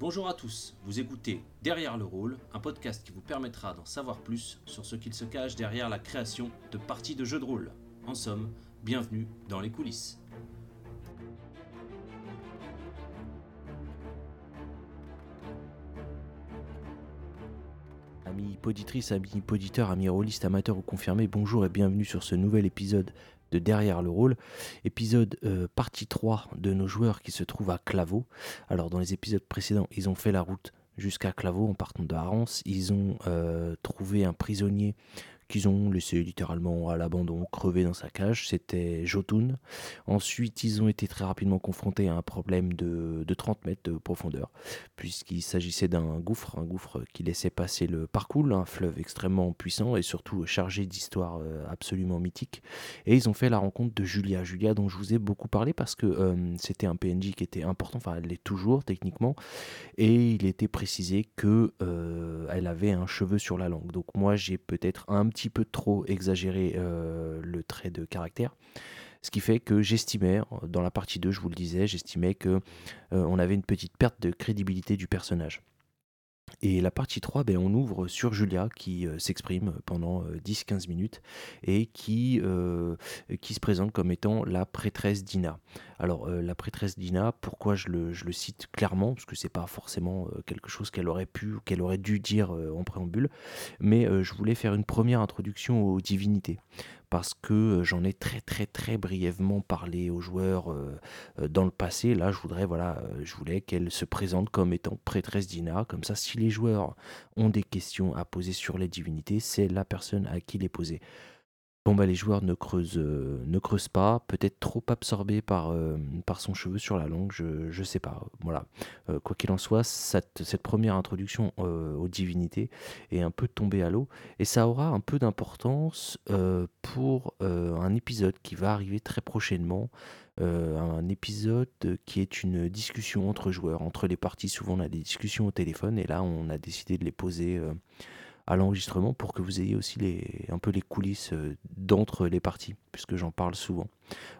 Bonjour à tous, vous écoutez Derrière le rôle, un podcast qui vous permettra d'en savoir plus sur ce qu'il se cache derrière la création de parties de jeux de rôle. En somme, bienvenue dans les coulisses. Amis poditrices, amis poditeurs, amis rôlistes, amateurs ou confirmés, bonjour et bienvenue sur ce nouvel épisode de Derrière le rôle, épisode euh, partie 3 de nos joueurs qui se trouvent à Claveau. Alors dans les épisodes précédents, ils ont fait la route jusqu'à Claveau en partant de Harance, ils ont euh, trouvé un prisonnier qu'ils ont laissé littéralement à l'abandon, crevé dans sa cage, c'était Jotun. Ensuite, ils ont été très rapidement confrontés à un problème de, 30 mètres de profondeur, puisqu'il s'agissait d'un gouffre, un gouffre qui laissait passer le parcours, un fleuve extrêmement puissant et surtout chargé d'histoires euh, absolument mythiques. Et ils ont fait la rencontre de Julia, Julia dont je vous ai beaucoup parlé parce que euh, c'était un PNJ qui était important, enfin elle l'est toujours techniquement, et il était précisé que euh, avait un cheveu sur la langue. Donc moi j'ai peut-être un petit petit peu trop exagéré euh, le trait de caractère. Ce qui fait que j'estimais, dans la partie 2, je vous le disais, j'estimais que euh, on avait une petite perte de crédibilité du personnage. Et la partie 3, ben, on ouvre sur Julia qui euh, s'exprime pendant 10-15 minutes et qui, qui se présente comme étant la prêtresse Dina. Alors la prêtresse Dina, pourquoi je le, je le cite clairement Parce que c'est pas forcément quelque chose qu'elle aurait pu ou qu'elle aurait dû dire en préambule, mais je voulais faire une première introduction aux divinités parce que j'en ai très très très brièvement parlé aux joueurs dans le passé. Là, je voudrais voilà, je voulais qu'elle se présente comme étant prêtresse Dina, comme ça, si les joueurs ont des questions à poser sur les divinités, c'est la personne à qui les poser. Bon bah les joueurs ne creusent, euh, ne creusent pas, peut-être trop absorbés par, euh, par son cheveu sur la langue, je, je sais pas. Voilà. Euh, quoi qu'il en soit, cette, cette première introduction aux divinités est un peu tombée à l'eau et ça aura un peu d'importance pour un épisode qui va arriver très prochainement. un épisode qui est une discussion entre joueurs, entre les parties. Souvent, on a des discussions au téléphone et là, on a décidé de les poser à l'enregistrement pour que vous ayez aussi les, un peu les coulisses euh, d'entre les parties, puisque j'en parle souvent.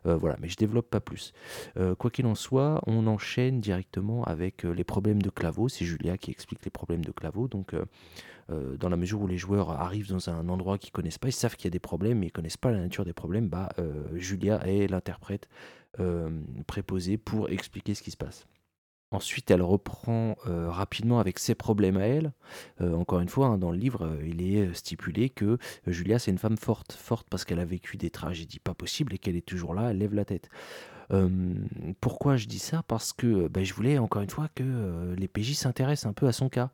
Euh, voilà, mais je développe pas plus. Euh, quoi qu'il en soit, on enchaîne directement avec les problèmes de claveau. C'est Julia qui explique les problèmes de claveau. Donc, dans la mesure où les joueurs arrivent dans un endroit qu'ils connaissent pas, ils savent qu'il y a des problèmes, mais ils connaissent pas la nature des problèmes, bah, Julia est l'interprète préposée pour expliquer ce qui se passe. Ensuite, elle reprend euh, rapidement avec ses problèmes à elle. Euh, encore une fois, hein, dans le livre, euh, il est stipulé que Julia, c'est une femme forte. Forte parce qu'elle a vécu des tragédies pas possibles et qu'elle est toujours là, elle lève la tête. pourquoi je dis ça? Parce que ben, je voulais, encore une fois, que les PJ s'intéressent un peu à son cas.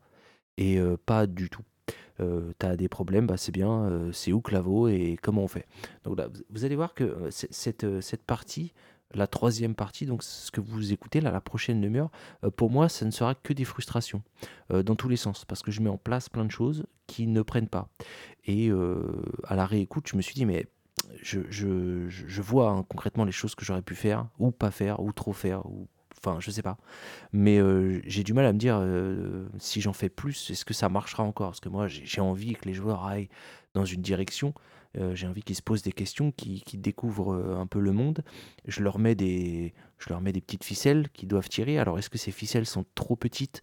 Et pas du tout. T'as des problèmes, bah, c'est bien, c'est où Claveau et comment on fait? Vous allez voir que cette, cette partie la troisième partie, donc ce que vous écoutez là, la prochaine demi-heure, euh, pour moi, ça ne sera que des frustrations euh, dans tous les sens, parce que je mets en place plein de choses qui ne prennent pas. Et euh, à la réécoute, je me suis dit, mais je, vois hein, concrètement les choses que j'aurais pu faire, ou pas faire, ou trop faire, ou enfin, je sais pas. Mais j'ai du mal à me dire si j'en fais plus, est-ce que ça marchera encore? Parce que moi, j'ai envie que les joueurs aillent dans une direction. Euh, j'ai envie qu'ils se posent des questions, qu'ils découvrent euh, un peu le monde. Je leur, mets des, je leur mets des petites ficelles qu'ils doivent tirer. Alors, est-ce que ces ficelles sont trop petites?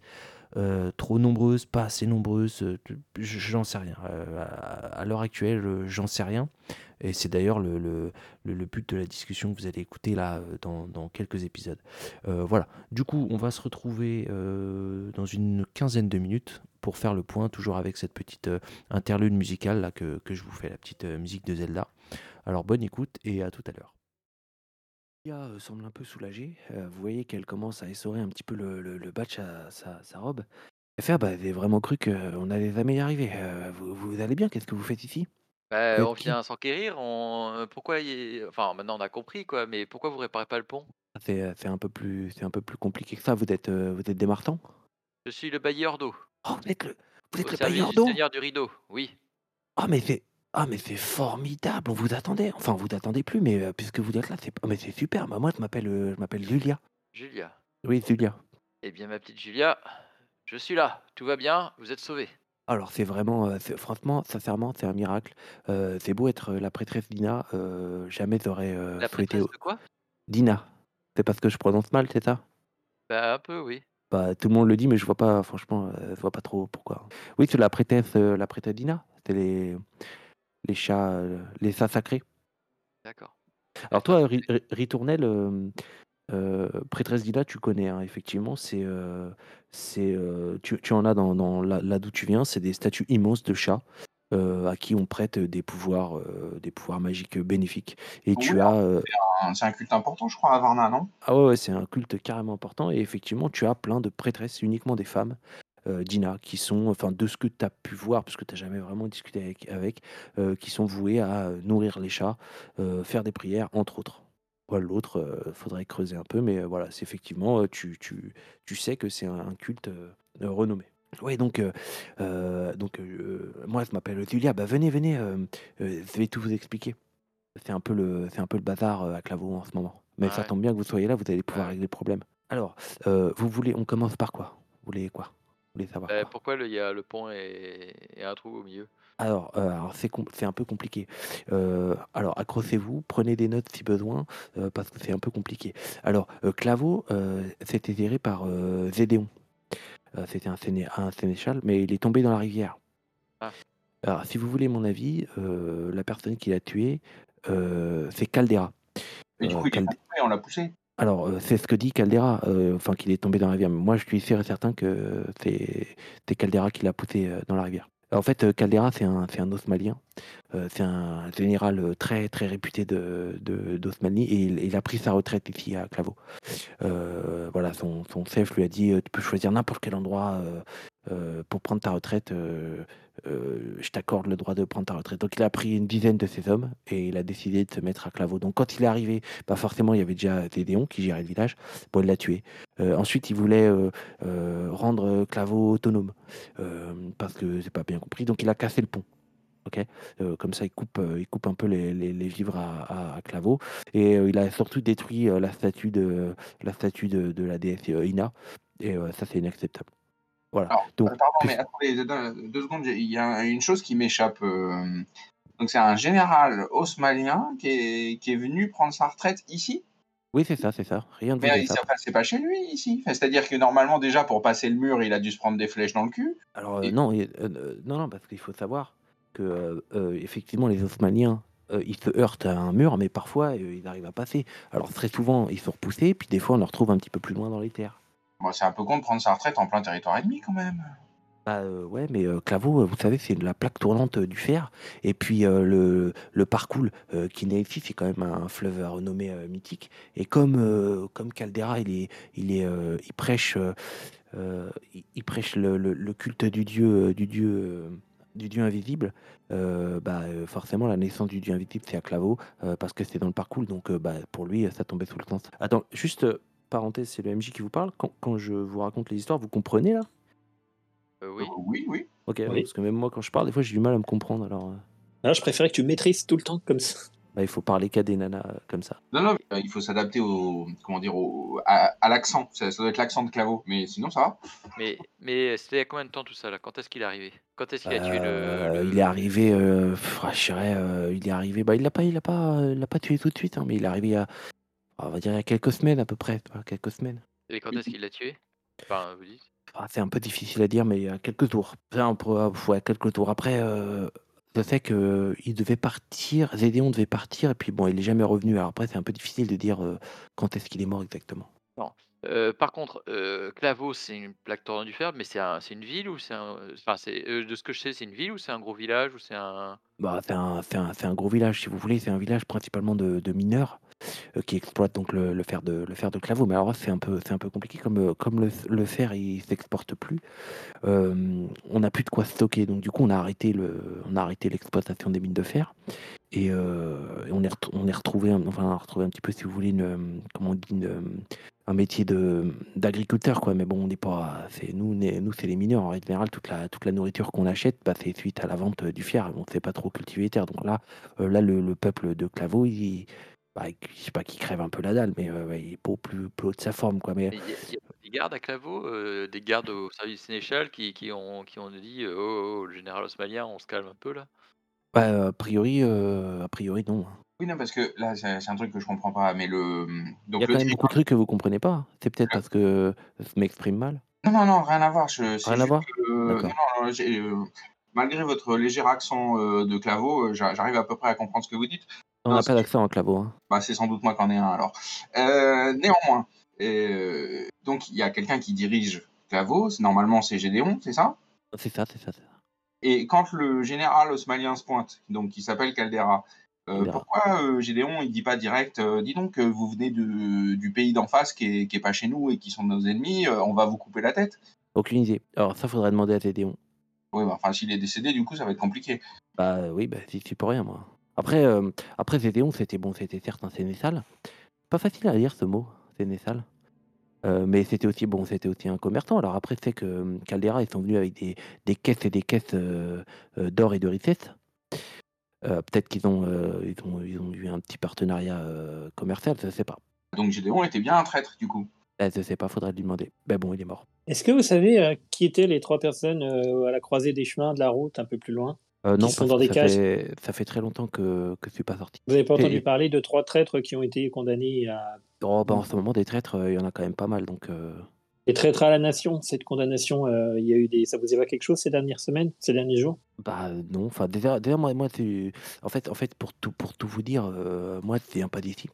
Euh, trop nombreuses, pas assez nombreuses, j'en sais rien. à l'heure actuelle, j'en sais rien. Et c'est d'ailleurs le, but de la discussion que vous allez écouter là dans, quelques épisodes. voilà. Du coup, on va se retrouver dans une quinzaine de minutes pour faire le point, toujours avec cette petite euh, interlude musicale que, je vous fais, la petite euh, musique de Zelda. Alors bonne écoute et à tout à l'heure. Lia euh, semble un peu soulagée. vous voyez qu'elle commence à essorer un petit peu le, le, batch à sa, sa robe. FR bah, avait vraiment cru qu'on allait jamais y arriver. vous, vous, allez bien? Qu'est-ce que vous faites ici? Bah, On vient s'enquérir. On... Pourquoi y... Enfin, maintenant on a compris, quoi. Mais pourquoi vous réparez pas le pont? C'est un, peu plus... un peu plus compliqué que ça. Vous êtes, vous êtes des martins Je suis le bailleur d'eau. Oh, vous êtes le, vous êtes Au le service bailleur du d'eau? Seigneur du Rideau, oui. Ah, mais c'est ah, mais c'est formidable. On vous attendait. Enfin, vous attendez plus, mais euh, puisque vous êtes là, c'est oh, mais c'est super. Bah, moi, je m'appelle euh, je m'appelle Julia. Julia. Oui, Julia. Eh bien, ma petite Julia, je suis là. Tout va bien, vous êtes sauvée. Alors, c'est vraiment, euh, c'est- franchement, sincèrement, c'est un miracle. Euh, c'est beau être la prêtresse Dina. euh, jamais j'aurais La souhaité. prêtresse de quoi? Dina. C'est parce que je prononce mal, c'est ça? Bah, un peu, oui. Bah, tout le monde le dit, mais je vois pas, franchement, euh, je vois pas trop pourquoi. Oui, c'est la prêtresse, euh, la prêtresse Dina. C'est les, les chats, euh, les chats sacrés. D'accord. Alors toi, Ri- Ri- Ritournelle, euh, euh, prêtresse Dina, tu connais, hein, effectivement. C'est, euh, c'est, euh, tu, tu en as dans, dans là, là d'où tu viens. C'est des statues immenses de chats euh, à qui on prête des pouvoirs, euh, des pouvoirs magiques bénéfiques. Et tu as, euh, Un- C'est un culte important, je crois, à Varna, non? Ah ouais, ouais, c'est un culte carrément important et effectivement, tu as plein de prêtresses, uniquement des femmes, Dina, qui sont enfin de ce que tu as pu voir, parce que tu as jamais vraiment discuté avec avec, heu, qui sont vouées à, heu, nourrir les chats, faire des prières, entre autres. L'autre, heu, faudrait creuser un peu, mais, voilà, c'est effectivement, tu tu tu sais que c'est un un culte, renommé. Ouais, donc, donc, moi, je m'appelle Julia, bah, venez, venez, je vais tout vous expliquer. C'est un peu le c'est un peu le bazar, à Claveau en ce moment. Mais ça tombe bien que vous soyez là, vous allez pouvoir Ouais. régler le problème. Alors, vous voulez on commence par quoi? Vous voulez quoi? Savoir quoi? pourquoi le il y a le pont et et un trou au milieu? Alors, alors c'est com c'est un peu compliqué. Heu, alors accrochez-vous, prenez des notes si besoin, parce que c'est un peu compliqué. Alors, Claveau, c'était géré par, Zédéon. C'était un séné un sénéchal, mais il est tombé dans la rivière. Ah. Alors si vous voulez mon avis, la personne qui l'a tué, c'est Caldera. Et du coup, il est Cald pas tombé, on l'a poussé? Alors, heu, c'est ce que dit Caldera, heu, enfin qu'il est tombé dans la rivière. Moi, je suis sûr et certain que c'est Caldera qui l'a poussé, heu, dans la rivière. En fait, Caldera, c'est un c'est c'est un général, très, très réputé de et il a pris sa retraite ici à Claveau. Heu, voilà, son chef lui a dit: «Heu, tu peux choisir n'importe quel endroit, heu, pour prendre ta retraite, heu heu, je t'accorde le droit de prendre ta retraite». Donc il a pris une dizaine de ses hommes et il a décidé de se mettre à Claveau. Donc quand il est arrivé, bah, forcément, il y avait déjà Gédéon qui gérait le village. Bon, il l'a tué. Ensuite, il voulait, rendre, Claveau autonome, parce que j'ai pas bien compris, donc il a cassé le pont. OK? Heu, comme ça, il coupe, il coupe un peu les vivres à à Claveau et il a surtout détruit, la statue de la statue de la déesse, Ina et ça, c'est inacceptable. Voilà, Alors, donc euh, pardon, mais attendez, deux, secondes, il y a une chose qui m'échappe. euh, Donc, c'est un général osmanien qui est, qui est venu prendre sa retraite ici. oui, c'est ça, c'est ça, rien vous Mais il- c'est pas chez lui ici. Enfin, C'est-à-dire que normalement, déjà, pour passer le mur, il a dû se prendre des flèches dans le cul. Alors, Et- non non, non, parce qu'il faut savoir que, effectivement, les Osmaniens, ils se heurtent à un mur, mais parfois, ils arrivent à passer. Alors très souvent, ils sont repoussés, puis des fois, on les retrouve un petit peu plus loin dans les terres. C'est un peu con de prendre sa retraite en plein territoire ennemi quand même. Bah, heu, ouais, mais heu, Claveau, heu, vous savez, c'est la plaque tournante, heu, du fer et puis, le le parcours, qui naît ici, c'est quand même un fleuve heu, mythique et comme, comme Caldera, il est il est, il prêche, il prêche le le culte du dieu, du dieu, du dieu invisible, bah, forcément la naissance du dieu invisible, c'est à Claveau, parce que c'est dans le parcours donc, bah, pour lui, ça tombait sous le sens. Attends, juste, parenthèse, c'est le MJ qui vous parle. Quand quand je vous raconte les histoires, vous comprenez là? Euh, oui. oui, oui. OK, ouais, Oui. parce que même moi, quand je parle, des fois, j'ai du mal à me comprendre. Alors, euh, Ah, je préférais que tu maîtrises tout le temps comme ça. bah, il faut parler qu'à des nanas euh, comme ça. Non, non, euh, il faut s'adapter au, comment dire, au, à, à l'accent. Ça, ça doit être l'accent de Claveau. Mais sinon, ça va. Mais mais c'était il y a combien de temps tout ça là? Quand est-ce qu'il est arrivé? Quand est-ce qu'il a tué le Euh, le Il est arrivé, euh, pff, ah, je dirais, euh, il est arrivé. Bah, il l'a pas, il l'a pas, euh, il l'a pas tué tout de suite, hein, mais il est arrivé a, on va dire, il y a quelques semaines à peu près, quelques semaines. et quand est-ce qu'il l'a tué? Enfin, vous dites? Ah, c'est un peu difficile à dire, mais il y a quelques on ouais, quelques tours. Après, euh, je sais que euh, il devait partir, Zédéon devait partir, et puis bon, il est jamais revenu. Alors après, c'est un peu difficile de dire euh, quand est-ce qu'il est mort exactement. Par contre, Claveau, c'est une plaque tournante du fer, mais c'est un une ville ou c'est de ce que je sais, c'est une ville ou c'est un gros village ou c'est un Bah, c'est un, gros village, si vous voulez. C'est un village principalement de, mineurs euh, qui exploitent donc le, fer de, le fer de Claveau. Mais alors c'est un peu, un peu compliqué comme, euh, comme le, fer il s'exporte plus. euh, on n'a plus de quoi stocker. Donc du coup, on a arrêté l'exploitation des mines de fer et, euh, on est, on est retrouvé, enfin, on a retrouvé un petit peu, si vous voulez, une, euh, comment on dit, une, euh, un métier de d'agriculteur quoi. Mais bon, on n'est pas, c'est nous, nous c'est les mineurs. En général, toute la, toute la nourriture qu'on achète, bah, c'est suite à la vente euh, du fer. On ne sait pas trop cultiver les terres. Donc là, euh, là, le, le peuple de Claveau, il bah, je sais pas qui crève un peu la dalle, mais euh, il est pas au plus, plus haut de sa forme, quoi. Mais il y a il y a des gardes à Claveau, heu, des gardes au service sénéchal qui qui ont qui ont dit, «Oh, oh, le général osmanien, on se calme un peu là»? bah, a priori, euh, a priori non. Oui, non, parce que là, c'est un truc que je comprends pas, mais le Il donc y a le quand même beaucoup de trucs que vous comprenez pas. C'est peut-être Ah. parce que je m'exprime mal? non, non, non, rien à voir, je c'est Rien à juste voir? que non, D'accord. non, j'ai, heu, malgré votre léger accent, de Claveau, j'a j'arrive à peu près à comprendre ce que vous dites. On Non, n'a pas d'accent en claveau, hein. bah, c'est sans doute moi qui en ai un alors. Néanmoins, donc il y a quelqu'un qui dirige Claveau, c'est normalement c'est Gédéon, c'est ça? C'est ça, c'est ça, c'est ça. Et quand le général osmanien se pointe, donc qui s'appelle Caldera, Caldera. pourquoi, heu, Gédéon il dit pas direct, heu: «Dis donc, heu, vous venez de du pays d'en face qui est qui est pas chez nous et qui sont nos ennemis, on va vous couper la tête»? Aucune idée. Alors ça, faudrait demander à Gédéon. Oui, bah, enfin s'il est décédé du coup ça va être compliqué. Bah, oui, bah, j'y suis pour rien moi. Après, après Gédéon, c'était bon, c'était certes un sénéchal. Pas facile à lire ce mot, sénéchal. Mais c'était aussi bon, c'était aussi un commerçant. Alors après, c'est que, Caldera, ils sont venus avec des des caisses et des caisses, d'or et de richesses. Heu, peut-être qu'ils ont, ils ont ils ont eu un petit partenariat, heu, commercial, je sais pas. Donc Gédéon était bien un traître du coup? Bah, je sais pas, faudrait lui demander. Mais bon, il est mort. Est-ce que vous savez, qui étaient les 3 personnes, à la croisée des chemins de la route un peu plus loin? Qui non, sont dans des ça cages? fait ça fait très longtemps que que je suis pas sorti. Vous avez pas entendu Et parler de 3 traîtres qui ont été condamnés à oh, bah, en ce moment, des traîtres, il y en a quand même pas mal donc des traîtres à la nation? Cette condamnation, heu, il y a eu des ça vous évoque quelque chose ces dernières semaines, ces derniers jours? Bah, non, enfin déjà déjà moi moi en fait en fait pour tout pour tout vous dire, heu, moi je viens pas d'ici.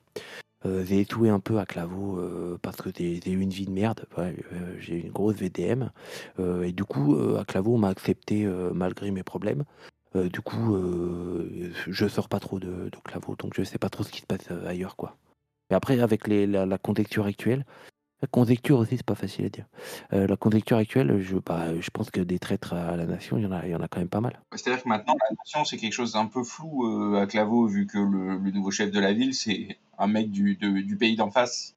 Heu, j'ai échoué un peu à Claveau, parce que j'ai eu une vie de merde, j'ai eu une grosse VDM, et du coup, à Claveau, on m'a accepté, malgré mes problèmes. Du coup, je sors pas trop de de Claveau, donc je sais pas trop ce qui se passe, ailleurs, quoi. Et après avec les la conjecture actuelle la conjecture aussi, c'est pas facile à dire. Heu, la conjecture actuelle, je bah, je pense que des traîtres à la nation, il y en a il y en a quand même pas mal. C'est-à-dire que maintenant la nation c'est quelque chose d'un peu flou, heu, à Claveau vu que le le nouveau chef de la ville c'est un mec du de du pays d'en face.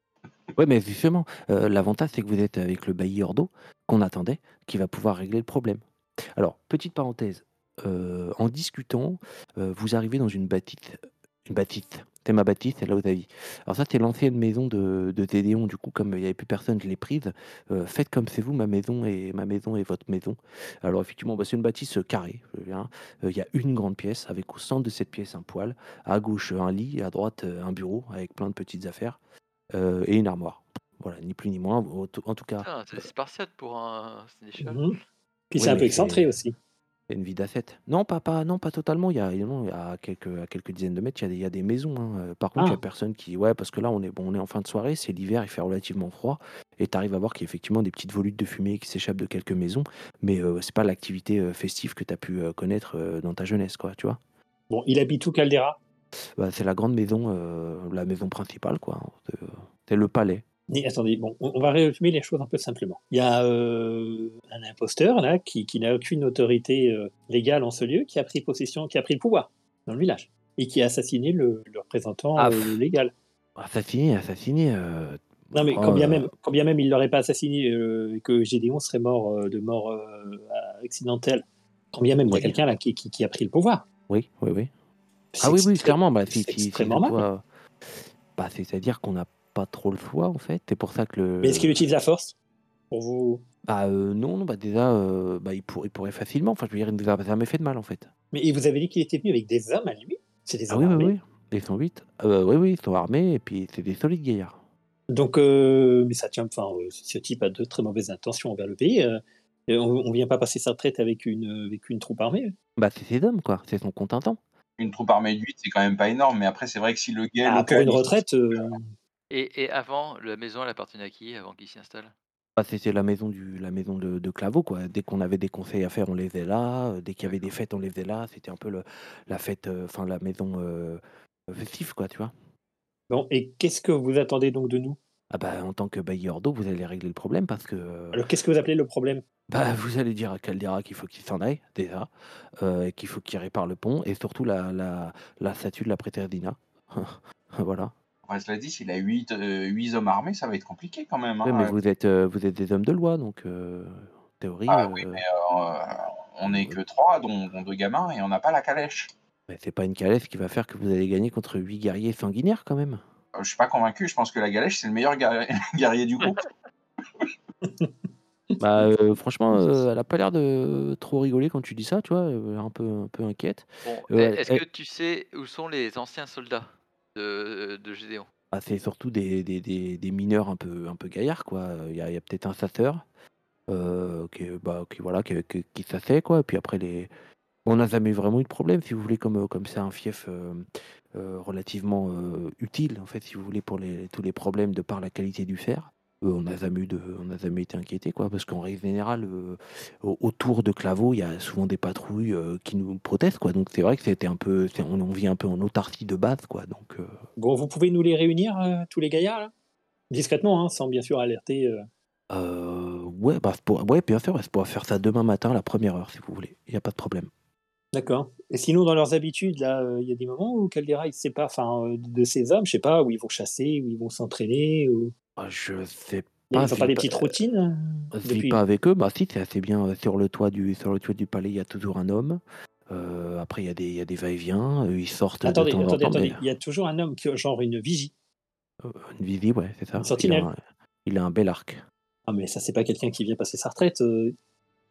Ouais, mais justement, heu, l'avantage, c'est que vous êtes avec le bailleur d'eau qu'on attendait, qui va pouvoir régler le problème. Alors, petite parenthèse, en discutant, vous arrivez dans une bâtisse une bâtisse, c'est ma bâtisse, c'est là où tu Alors ça, c'est l'ancienne maison de de Gédéon, du coup, comme il y avait plus personne, je l'ai prise. Heu, faites comme c'est vous, ma maison et ma maison est votre maison. Alors effectivement, bah, c'est une bâtisse, heu, carrée, hein. Heu, il y a une grande pièce avec au centre de cette pièce un poêle, à gauche, un lit, à droite, un bureau avec plein de petites affaires, et une armoire. Voilà, ni plus ni moins. En tout cas, c'est spartiate pour un sénéchal. Mmh Puis oui, c'est un peu excentré aussi. Une vie d'asset. Non, pas pas non, pas totalement. Il y a il y a non, il y a quelques à quelques dizaines de mètres, il y a des il y a des maisons, hein, heu, par contre, il y a Ah! personne qui ouais, parce que là, on est bon, on est en fin de soirée, c'est l'hiver, il fait relativement froid et tu arrives à voir qu'il y a effectivement des petites volutes de fumée qui s'échappent de quelques maisons, mais heu, c'est pas l'activité, heu, festive que tu as pu, heu, connaître, dans ta jeunesse, quoi, tu vois? Bon, il habite où Caldera? Bah, c'est la grande maison, la maison principale, quoi, hein, c'est le palais. Mais attendez, bon, on on va résumer les choses un peu simplement. Il y a, heu, un imposteur là qui qui n'a aucune autorité, heu, légale en ce lieu, qui a pris possession qui a pris le pouvoir dans le village et qui a assassiné le le représentant, Ah, heu, légal. assassiné, assassiné, heu, Non mais quand bien même quand bien même il l'aurait pas assassiné, et que Gédéon serait mort, de mort, accidentelle, quand bien même il y a oui, quelqu'un là qui qui qui a pris le pouvoir. oui, oui, oui. Ah oui, oui, clairement, bah, si c'est si extrêmement mal. bah, c'est-à-dire qu'on n'a pas trop le choix, en fait. C'est pour ça que Mais est-ce qu'il le utilise la force pour vous bah, heu, non, non, bah, déjà, heu, bah, il pour il pourrait facilement, enfin, je veux dire, il nous a jamais fait de mal, en fait. mais vous avez dit qu'il était venu avec des hommes à lui? C'est des Ah hommes oui, oui, armés? oui, ils sont 8. Heu, oui, oui, ils sont armés et puis c'est des solides gaillards. Donc, heu, mais ça tient enfin, ce type a de très mauvaises intentions envers le pays, on on vient pas passer sa retraite avec une, avec une troupe armée. Bah, c'est ses hommes, quoi, c'est son contingent. Une troupe armée de 8 c'est quand même pas énorme, mais après c'est vrai que si le guet Ah, pour une retraite, Et et avant, la maison, elle appartenait à qui avant qu'il s'y installe? Bah, c'était la maison du la maison de de Claveau, quoi. Dès qu'on avait des conseils à faire, on les faisait là, heu, dès qu'il y avait des D'accord. fêtes, on les faisait là. C'était un peu le la fête, enfin, la maison, heu, festive, quoi, tu vois? bon et qu'est-ce que vous attendez donc de nous? Ah bah, en tant que bailleur d'eau, vous allez régler le problème parce que, Alors qu'est-ce que vous appelez le problème? bah, vous allez dire à Caldera qu'il faut qu'il s'en aille déjà, et qu'il faut qu'il répare le pont et surtout la la la statue de la Préterdina. Voilà. Enfin, cela dit, s'il a 8, heu, 8 hommes armés, ça va être compliqué quand même, Ouais, mais hein, heu. vous êtes, heu, vous êtes des hommes de loi donc heu, en théorie, Ah oui, mais on est heu, que 3 dont dont 2 gamins et on n'a pas la calèche. bah, c'est pas une calèche qui va faire que vous allez gagner contre 8 guerriers sanguinaires quand même. Je suis pas convaincu, je pense que la calèche, c'est le meilleur guerrier du groupe. Bah, franchement, elle a pas l'air de trop rigoler quand tu dis ça, tu vois? Un peu un peu inquiète. Bon, est-ce elle que tu sais où sont les anciens soldats? De, Gédéon. Ah, c'est surtout des, des, des, mineurs un peu, un peu gaillards, quoi. Il y a, il y a peut-être un chasseur euh, qui, bah, qui, voilà, qui, qui, s'assait, quoi. Puis après, les... on n'a jamais vraiment eu de problème, si vous voulez, comme comme c'est un fief euh, euh, relativement euh, utile, en fait, si vous voulez, pour les, tous les problèmes de par la qualité du fer. Euh, on n'a jamais, eu de, on n'a jamais été inquiété, quoi, parce qu'en règle générale, euh, au- autour de Claveau, il y a souvent des patrouilles euh, qui nous protestent, quoi. Donc c'est vrai que c'était un peu, on, on vit un peu en autarcie de base, quoi. Donc Bon, vous pouvez nous les réunir, tous les gaillards, là? Discrètement, hein, sans bien sûr alerter. euh. ouais, bah, pour- ouais, bien sûr, ouais, c'est pour faire ça demain matin à la première heure, si vous voulez. Il n'y a pas de problème. D'accord. Et sinon, dans leurs habitudes, là, euh, il y a des moments où Caldera, il se sépare enfin, euh, de ses hommes, je sais pas, où ils vont chasser, où ils vont s'entraîner, ou... Ah, Je sais Ils pas. n'ont si pas des petites routines euh, Je vis depuis... pas avec eux, bah si, c'est assez bien. euh, Sur le toit du, sur le toit du palais, il y a toujours un homme. Euh, après, il y a des, il y a des va-et-vient. euh, Ils sortent Attendez, de temps attendez, en temps. attendez. mais- Il y a toujours un homme qui a genre une vigie. Euh, Une visite, ouais, c'est ça. Une Il a, un, il a un bel arc. Ah, mais ça, c'est pas quelqu'un qui vient passer sa retraite. euh.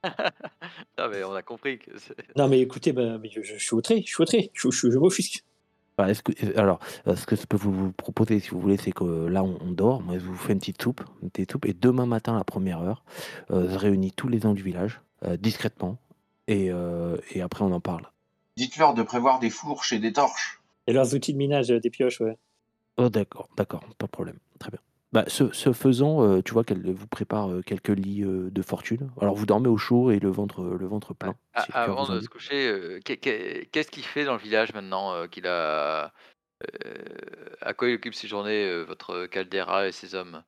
Non, mais on a compris que Non, mais écoutez, bah, mais je, je suis outré, je suis outré, je, je, je m'offusque. Bah, est-ce que, euh, alors, euh, ce que je peux vous vous proposer, si vous voulez, c'est que euh, là, on, on dort. Moi, je vous fais une petite soupe, une petite soupe, et demain matin, à la première heure, euh, je réunis tous les gens du village, euh, discrètement, et, euh, et après, on en parle. Dites-leur de prévoir des fourches et des torches. Et leurs outils de minage, euh, des pioches, ouais. Oh, d'accord, d'accord, pas de problème. Très bien. Bah, ce, ce faisant, euh, tu vois qu'elle vous prépare euh, quelques lits euh, de fortune. Alors, vous dormez au chaud et le ventre, le ventre plein. A- si le cœur Avant vous en de dit. se coucher, qu'est- qu'est- qu'est-ce qu'il fait dans le village maintenant qu'il a À quoi il occupe ses journées, votre Caldera et ses hommes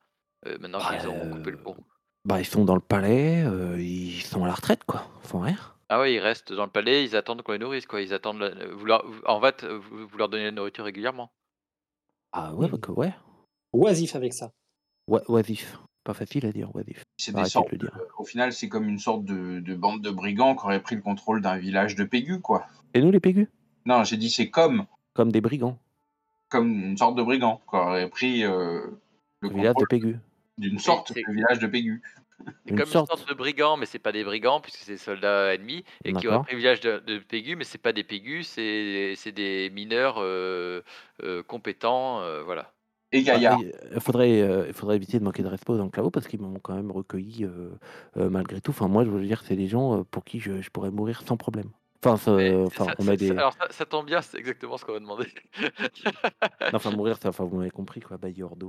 Maintenant Bah, qu'ils ont coupé le pont? Bah, ils sont dans le palais, ils sont à la retraite, quoi. Ils font rien. Ah ouais, ils restent dans le palais, ils attendent qu'on les nourrisse, quoi. Ils attendent. la- vous leur- vous- En fait, vous, vous leur donnez la nourriture régulièrement. Ah ouais, bah, ouais. Oisif avec ça. Ouais, oisif. Pas facile à dire, oisif. C'est des sortes. de le dire. Au final, c'est comme une sorte de, de bande de brigands qui aurait pris le contrôle d'un village de Pégu, quoi. Et nous, les pégus? Non, j'ai dit c'est comme, Comme des brigands. comme une sorte de brigand qui aurait pris euh, le Le village de contrôle Pégu. d'une sorte c'est- de village de Pégu. C'est Une comme sorte. une sorte de brigands, mais c'est pas des brigands puisque c'est des soldats ennemis et qui ont un privilège de, de Pégus, mais c'est pas des Pégus, c'est c'est des mineurs euh, euh, compétents, euh, voilà. Et Bah, Gaillard. il faudrait, euh, il faudrait éviter de manquer de respect aux enclavos parce qu'ils m'ont quand même recueilli euh, euh, malgré tout. Enfin, moi, je veux dire, c'est des gens euh, pour qui je, je pourrais mourir sans problème. Enfin, ça- enfin on a des. ça- alors ça, ça tombe bien, c'est exactement ce qu'on va demander. Non, enfin, mourir, ça, enfin, vous m'avez compris, quoi. Euh...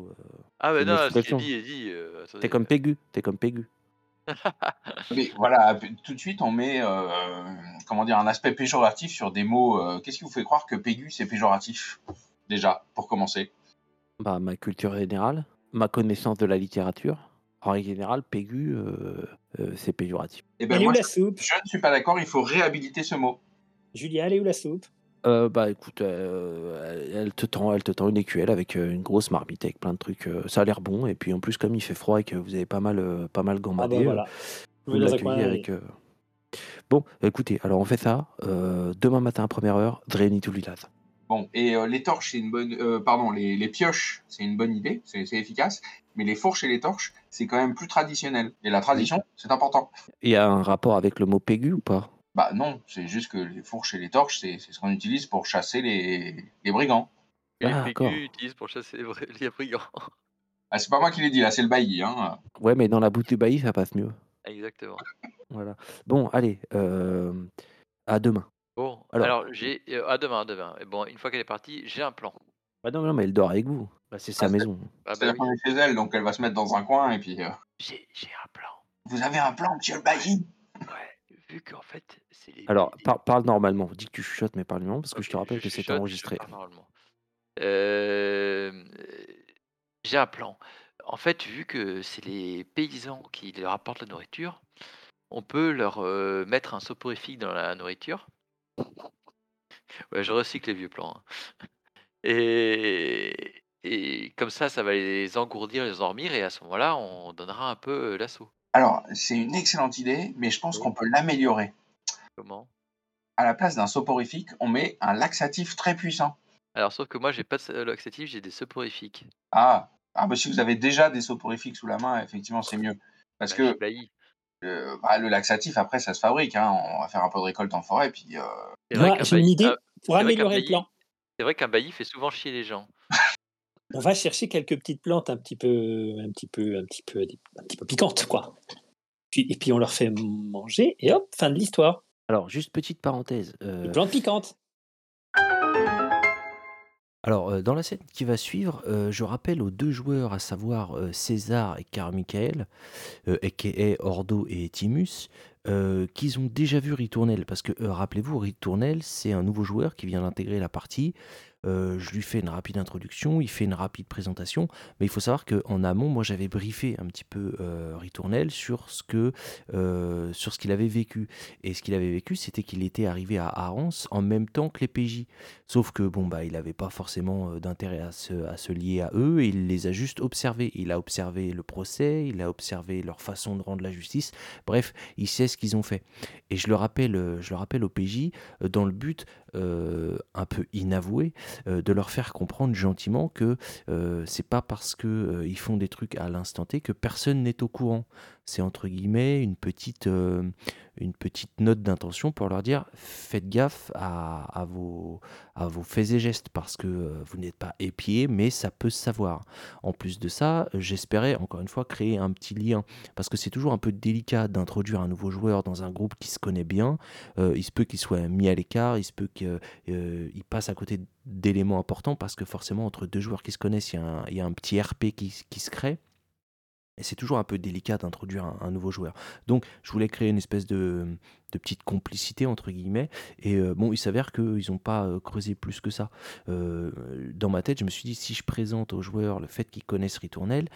ah mais non, ce qui est expression. dit dit. euh, T'es comme Pégu. T'es comme Pégu. Mais voilà, tout de suite, on met euh, comment dire un aspect péjoratif sur des mots. euh, Qu'est-ce qui vous fait croire que Pégu c'est péjoratif Déjà, pour commencer? Bah, ma culture générale, ma connaissance de la littérature. En règle générale, Pégu, euh, euh, c'est péjoratif. Eh ben Elle est où moi, la je, soupe? je ne suis pas d'accord. Il faut réhabiliter ce mot. Julia, elle est où la soupe? Euh, bah écoute, euh, elle te tend, elle te tend une écuelle avec euh, une grosse marmite avec plein de trucs. euh, ça a l'air bon et puis en plus comme il fait froid et que vous avez pas mal, euh, pas mal Ah gambadé, bah euh, voilà. vous l'accueillez avec. euh, Bon, écoutez, alors on fait ça. euh, demain matin à première heure, le village. Bon, et euh, les torches, c'est une bonne. euh, pardon, les, les pioches, c'est une bonne idée, c'est c'est efficace. Mais les fourches et les torches, c'est quand même plus traditionnel. Et la tradition, c'est important. Il y a un rapport avec le mot Pégu ou pas? Bah non, c'est juste que les fourches et les torches, c'est c'est ce qu'on utilise pour chasser les, les brigands. Que les Ah. Pégus utilisent pour chasser les brigands. Ah, c'est pas moi qui l'ai dit, là, c'est le bailli. Hein. Ouais, mais dans la bouche du bailli, ça passe mieux. Exactement. Voilà. Bon, allez, euh, à demain. Bon, Alors- alors, j'ai euh, à demain, à demain. Et bon, une fois qu'elle est partie, j'ai un plan. Bah non, non, mais elle dort avec vous. Bah, c'est sa Ah, c'est- maison. Ah bah C'est-à-dire oui, qu'on est chez elle, donc elle va se mettre dans un coin et puis. euh, j'ai j'ai un plan. Vous avez un plan, monsieur le bailli? Ouais, vu qu'en fait, c'est les. Alors, les- par- parle normalement. Dis que tu chuchotes, mais parle normalement parce que je te Ok, rappelle que c'est chuchote, je enregistré. parle normalement. Euh, j'ai un plan. En fait, vu que c'est les paysans qui leur apportent la nourriture, on peut leur euh, mettre un soporifique dans la nourriture. Ouais, je recycle les vieux plans. hein. Et, et comme ça, ça va les engourdir, les endormir, et à ce moment-là, on donnera un peu euh, l'assaut. Alors, c'est une excellente idée, mais je pense Oui. qu'on peut l'améliorer. Comment? À la place d'un soporifique, on met un laxatif très puissant. Alors, sauf que moi, j'ai pas de laxatif, j'ai des soporifiques. Ah, ah bah, si vous avez déjà des soporifiques sous la main, effectivement, c'est mieux. Parce Bah, que. Euh, bah, le laxatif, après, ça se fabrique. hein. On va faire un peu de récolte en forêt, puis euh, C'est vrai Moi, qu'un j'ai une idée ah, pour améliorer le plan. C'est vrai qu'un bailli fait souvent chier les gens. On va chercher quelques petites plantes un petit peu, un petit peu, un petit peu, un petit peu piquantes, quoi. Puis, et puis on leur fait manger et hop, fin de l'histoire. Alors, juste petite parenthèse. euh, Des plantes piquantes. Alors, euh, dans la scène qui va suivre, euh, je rappelle aux deux joueurs, à savoir euh, César et Carmichael, euh, a.k.a. Ordo et Timus, qu'ils ont déjà vu Ritournelle. Parce que, rappelez-vous, Ritournelle, c'est un nouveau joueur qui vient d'intégrer la partie. Euh, je lui fais une rapide introduction, il fait une rapide présentation, mais il faut savoir qu'en amont, moi j'avais briefé un petit peu euh, Ritournelle sur ce que euh, sur ce qu'il avait vécu. Et ce qu'il avait vécu, c'était qu'il était arrivé à Arance en même temps que les PJ. Sauf que bon bah il n'avait pas forcément d'intérêt à se, à se lier à eux, il les a juste observés. Il a observé le procès, il a observé leur façon de rendre la justice. Bref, il sait ce qu'ils ont fait. Et je le rappelle, je le rappelle au PJ dans le but euh, un peu inavoué euh, de leur faire comprendre gentiment que euh, c'est pas parce que euh, ils font des trucs à l'instant T que personne n'est au courant. C'est entre guillemets une petite, euh, une petite note d'intention pour leur dire faites gaffe à, vos, à vos faits et gestes parce que euh, vous n'êtes pas épiés, mais ça peut se savoir. En plus de ça, j'espérais encore une fois créer un petit lien parce que c'est toujours un peu délicat d'introduire un nouveau joueur dans un groupe qui se connaît bien. Euh, il se peut qu'il soit mis à l'écart, il se peut qu'il passe à côté d'éléments importants parce que forcément entre deux joueurs qui se connaissent, il y a un, petit RP qui se crée. Et c'est toujours un peu délicat d'introduire un, nouveau joueur. Donc, je voulais créer une espèce de, petite complicité, entre guillemets. Et euh, bon, il s'avère qu'ils n'ont pas euh, creusé plus que ça. Euh, dans ma tête, je me suis dit, si je présente aux joueurs le fait qu'ils connaissent Ritournelle,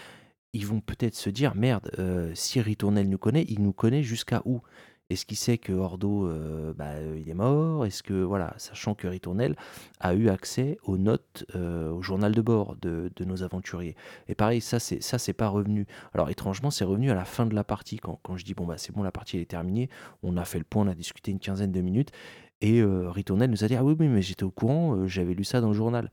ils vont peut-être se dire, merde, si Ritournelle nous connaît, il nous connaît jusqu'à où? Est-ce qu'il sait que Ordo, euh, bah, euh, il est mort? Est-ce que, voilà, sachant que Ritournelle a eu accès aux notes, euh, au journal de bord de, de nos aventuriers? Et pareil, ça, c'est ça, c'est pas revenu. Alors, étrangement, c'est revenu à la fin de la partie. Quand, quand je dis, bon, bah, c'est bon, la partie est terminée, on a fait le point, on a discuté une quinzaine de minutes, et euh, Ritournelle nous a dit, ah oui, oui, mais j'étais au courant, j'avais lu ça dans le journal.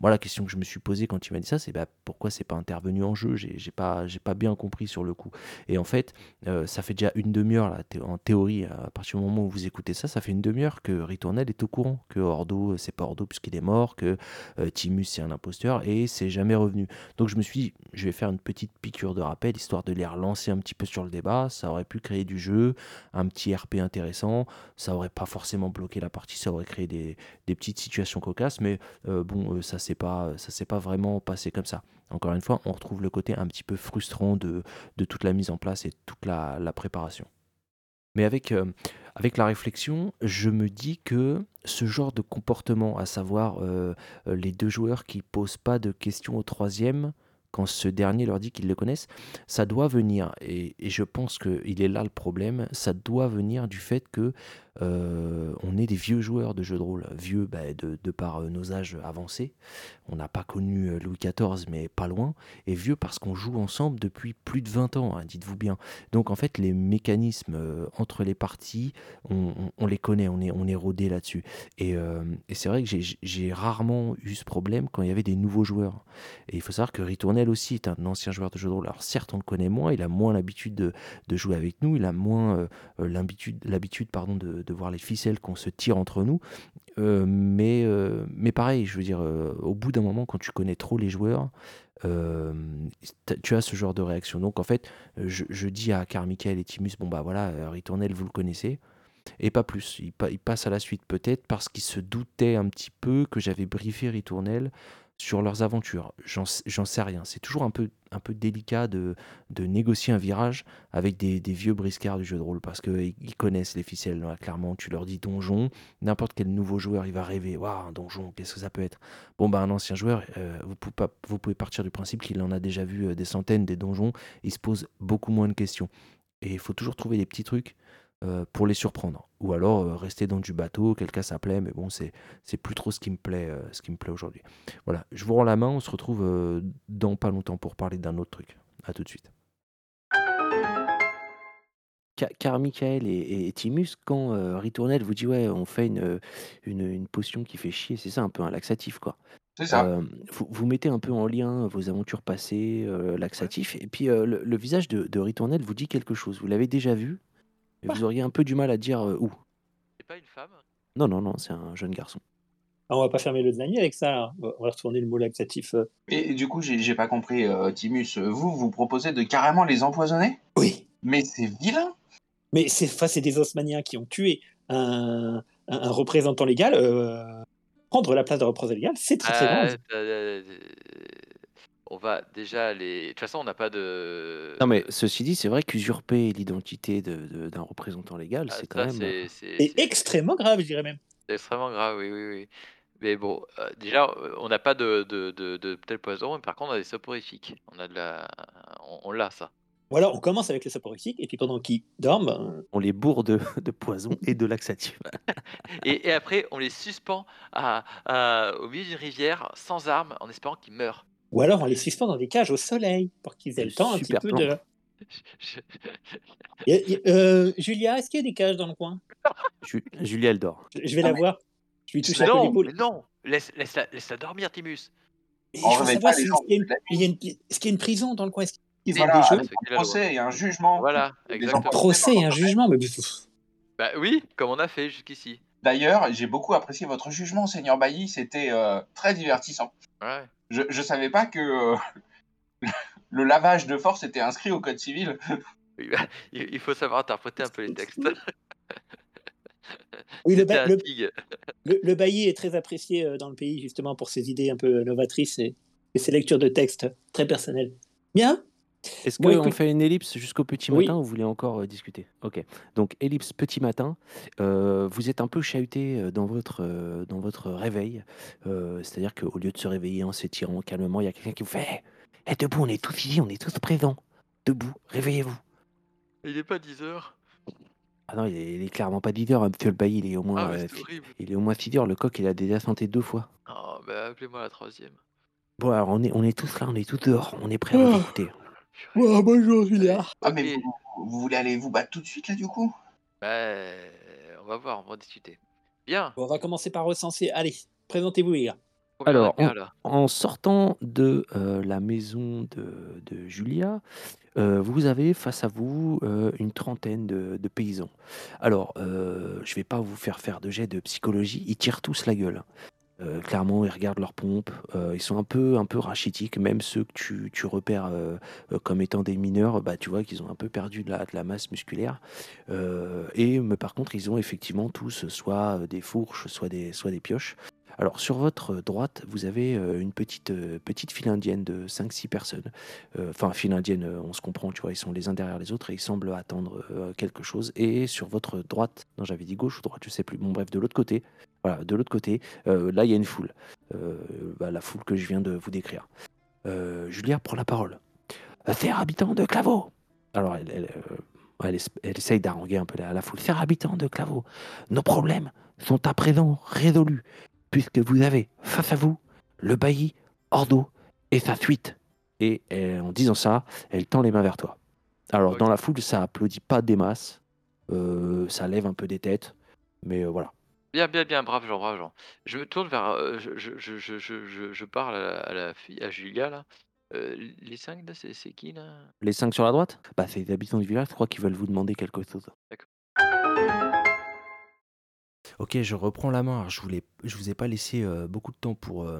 Moi, la question que je me suis posée quand il m'a dit ça, c'est bah, pourquoi c'est pas intervenu en jeu? J'ai pas, pas bien compris sur le coup. Et en fait, euh, ça fait déjà une demi-heure, là, en théorie, à partir du moment où vous écoutez ça, ça fait une demi-heure que Ritournelle est au courant, que Ordo, euh, c'est pas Ordo puisqu'il est mort, que euh, Timus, c'est un imposteur, et c'est jamais revenu. Donc je me suis dit, je vais faire une petite piqûre de rappel, histoire de les relancer un petit peu sur le débat. Ça aurait pu créer du jeu, un petit RP intéressant, ça aurait pas forcément bloqué la partie, ça aurait créé des, des petites situations cocasses, mais bon, ça pas, ça s'est pas vraiment passé comme ça. Encore une fois, on retrouve le côté un petit peu frustrant de, de toute la mise en place et toute la, préparation. Mais avec, euh, avec la réflexion, je me dis que ce genre de comportement, à savoir euh, euh, les deux joueurs qui posent pas de questions au troisième, quand ce dernier leur dit qu'ils le connaissent, ça doit venir, et, et je pense qu'il est là le problème, ça doit venir du fait que euh, on est des vieux joueurs de jeux de rôle, vieux bah, de, par euh, nos âges avancés. On n'a pas connu euh, Louis XIV, mais pas loin, et vieux parce qu'on joue ensemble depuis plus de 20 ans, hein, dites-vous bien. Donc en fait, les mécanismes entre les parties, on, les connaît, on est, on rodé là-dessus. Et, c'est vrai que j'ai- rarement eu ce problème quand il y avait des nouveaux joueurs. Et il faut savoir que Ritournelle aussi est un ancien joueur de jeux de rôle. Alors certes, on le connaît moins, il a moins l'habitude de, jouer avec nous, il a moins l'habitude pardon, de, de voir les ficelles qu'on se tire entre nous. Euh, mais, euh, mais pareil, je veux dire, euh, au bout d'un moment, quand tu connais trop les joueurs, tu as ce genre de réaction. Donc en fait, je, dis à Carmichael et Timus, bon bah voilà, Ritournelle, vous le connaissez. Et pas plus. Il, pa- il passe à la suite peut-être parce qu'il se doutait un petit peu que j'avais briefé Ritournelle sur leurs aventures. J'en sais rien. C'est toujours un peu, délicat de, négocier un virage avec des, vieux briscards du jeu de rôle parce qu'ils ils connaissent les ficelles. là, clairement, tu leur dis donjon, n'importe quel nouveau joueur, il va rêver. Waouh, un donjon, qu'est-ce que ça peut être? Bon, bah, un ancien joueur, euh, vous, pouvez vous pouvez partir du principe qu'il en a déjà vu euh, des centaines, des donjons. Il se pose beaucoup moins de questions. Et il faut toujours trouver des petits trucs euh, pour les surprendre. Ou alors euh, rester dans du bateau, quel cas ça plaît, mais bon, c'est c'est plus trop ce qui me plaît, euh, ce qui me plaît aujourd'hui. Voilà, je vous rends la main, on se retrouve dans pas longtemps pour parler d'un autre truc. À tout de suite. Car, Michael et, et Timus, quand Ritournelle vous dit ouais, on fait une, une, une potion qui fait chier, c'est ça un peu un laxatif quoi. C'est ça. Vous, vous mettez un peu en lien vos aventures passées, laxatifs, et puis le, le visage de, de Ritournelle vous dit quelque chose. Vous l'avez déjà vu, mais vous auriez un peu du mal à dire euh, où. C'est pas une femme? Non, non, non, c'est un jeune garçon. Ah, on va pas fermer le nuit avec ça. Hein. On va retourner le mot laxatif. Euh. Et, du coup, j'ai pas compris, euh, Timus. Vous, vous proposez de carrément les empoisonner? Oui. Mais c'est vilain. Mais c'est des osmaniens qui ont tué un, représentant légal. Euh, prendre la place de représentant légal, c'est très très euh, on va déjà les. De toute façon, on n'a pas de. Non, mais ceci dit, c'est vrai qu'usurper l'identité d'un représentant légal, ah, c'est quand même. C'est extrêmement grave, je dirais même. C'est extrêmement grave, oui, oui, oui. Mais bon, euh, déjà, euh, on n'a pas de, de, de, de tel poison, mais par contre, on a des soporifiques. On a de la, on, l'a ça. Voilà, on commence avec les soporifiques, et puis pendant qu'ils dorment, ben, On les bourre de, de poison et de laxatif. Et, et après, on les suspend à, au milieu d'une rivière sans armes, en espérant qu'ils meurent. Ou alors on les suspend dans des cages au soleil pour qu'ils aient le temps un petit peu de. Euh, Julia, est-ce qu'il y a des cages dans le coin? Julia, elle dort. Je vais la voir. Je lui touche non. Non, laisse, laisse, la, laisse la dormir, Timus. il faut savoir s'il y, a une, y a une prison dans le coin? Est-ce qu'il y a des un procès et un jugement. Voilà, exactement. Un procès et un jugement, mais... Bah oui, comme on a fait jusqu'ici. D'ailleurs, j'ai beaucoup apprécié votre jugement, Seigneur Bailly. C'était euh, très divertissant. Ouais. Je ne savais pas que euh, le lavage de force était inscrit au code civil. Bah, il faut savoir interpréter un peu les textes. Oui, le, le, bailli est très apprécié euh, dans le pays justement pour ses idées un peu novatrices et, ses lectures de textes très personnelles. Bien Est-ce qu'on fait une ellipse jusqu'au petit matin ou vous voulez encore euh, discuter? Ok. Donc, ellipse petit matin. Euh, vous êtes un peu chahuté dans votre, dans votre réveil. C'est-à-dire qu'au lieu de se réveiller en s'étirant calmement, il y a quelqu'un qui vous fait hey, debout, on est tous ici, on est tous présents. Debout, réveillez-vous. Il n'est pas 10 heures. Ah non, il est, clairement pas 10 heures, hein, monsieur le bailli, il est au moins, Ah, euh, il est au moins 6 heures. Le coq, il a déjà santé deux fois. Oh, bah appelez-moi la troisième. Bon, alors on est, on est tous là, on est tous dehors, on est prêts à vous ah. écouter. Oh, bonjour Julia. Ah, mais vous, voulez aller vous battre tout de suite là du coup? Bah, on va voir, on va discuter. Bien. on va commencer par recenser. Allez, présentez-vous les gars. Alors, en, sortant de euh, la maison de, Julia, euh, vous avez face à vous euh, une trentaine de, paysans. Alors, je ne vais pas vous faire faire de jet de psychologie, ils tirent tous la gueule. Clairement, ils regardent leurs pompes, ils sont un peu, un peu rachitiques, même ceux que tu, tu repères comme étant des mineurs, bah, tu vois qu'ils ont un peu perdu de la, de la masse musculaire. et mais par contre, ils ont effectivement tous soit des fourches, soit des, soit des pioches. Alors sur votre droite, vous avez euh, une petite, euh, petite file indienne de 5-6 personnes. Euh, enfin, file indienne, on se comprend, tu vois, ils sont les uns derrière les autres et ils semblent attendre quelque chose. Et sur votre droite, non j'avais dit gauche ou droite, je sais plus, bon bref, de l'autre côté, voilà, de l'autre côté, là il y a une foule. Bah, la foule que je viens de vous décrire. Julia prend la parole. Faire habitant de Claveau Alors elle, elle, essaye d'arranger un peu la, la foule. Faire habitant de Claveau, nos problèmes sont à présent résolus puisque vous avez face à vous le bailli, Ordo et sa suite. Et en disant ça, elle tend les mains vers toi. Alors, dans la foule, ça applaudit pas des masses, euh, ça lève un peu des têtes, mais euh, voilà. Bien, bien, bien, brave Jean, brave Jean. Je me tourne vers. Euh, je, je, je, je, je parle à la, fille, à Julia, là. les cinq, là, c'est qui, là? Les cinq sur la droite? Bah, c'est les habitants du village, je crois qu'ils veulent vous demander quelque chose. D'accord. Ok, je reprends la main. je ne je vous ai pas laissé beaucoup de temps pour,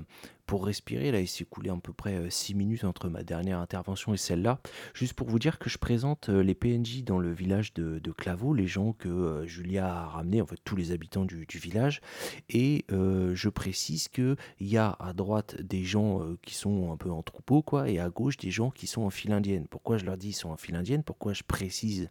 pour respirer. Là, il s'est coulé à peu près 6 minutes entre ma dernière intervention et celle-là. Juste pour vous dire que je présente les PNJ dans le village de, de les gens que Julia a ramenés, en fait tous les habitants du, village. Et je précise qu'il y a à droite des gens qui sont un peu en troupeau, quoi, et à gauche des gens qui sont en file indienne. Pourquoi je leur dis qu'ils sont en file indienne? Pourquoi je précise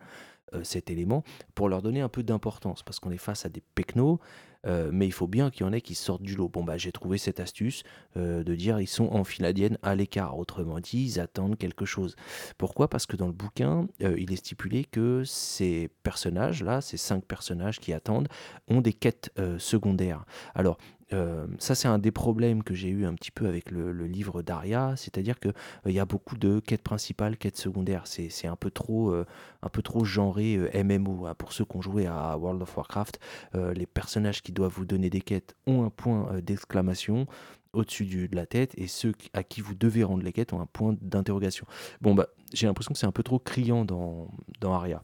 euh, cet élément pour leur donner un peu d'importance parce qu'on est face à des pecnos, euh, mais il faut bien qu'il y en ait qui sortent du lot. Bon, bah, j'ai trouvé cette astuce euh, de dire ils sont en filadienne à l'écart. Autrement dit, ils attendent quelque chose. Pourquoi? Parce que dans le bouquin, il est stipulé que ces personnages-là, ces cinq personnages qui attendent, ont des quêtes secondaires. Alors, euh, ça, c'est un des problèmes que j'ai eu un petit peu avec le, livre d'Aria, c'est-à-dire qu'il il y a beaucoup de quêtes principales, quêtes secondaires. C'est un peu trop, euh, un peu trop genré euh, MMO. Hein. Pour ceux qui ont joué à World of Warcraft, les personnages qui doivent vous donner des quêtes ont un point d'exclamation au-dessus de la tête et ceux à qui vous devez rendre les quêtes ont un point d'interrogation. Bon, bah, j'ai l'impression que c'est un peu trop criant dans, dans Aria.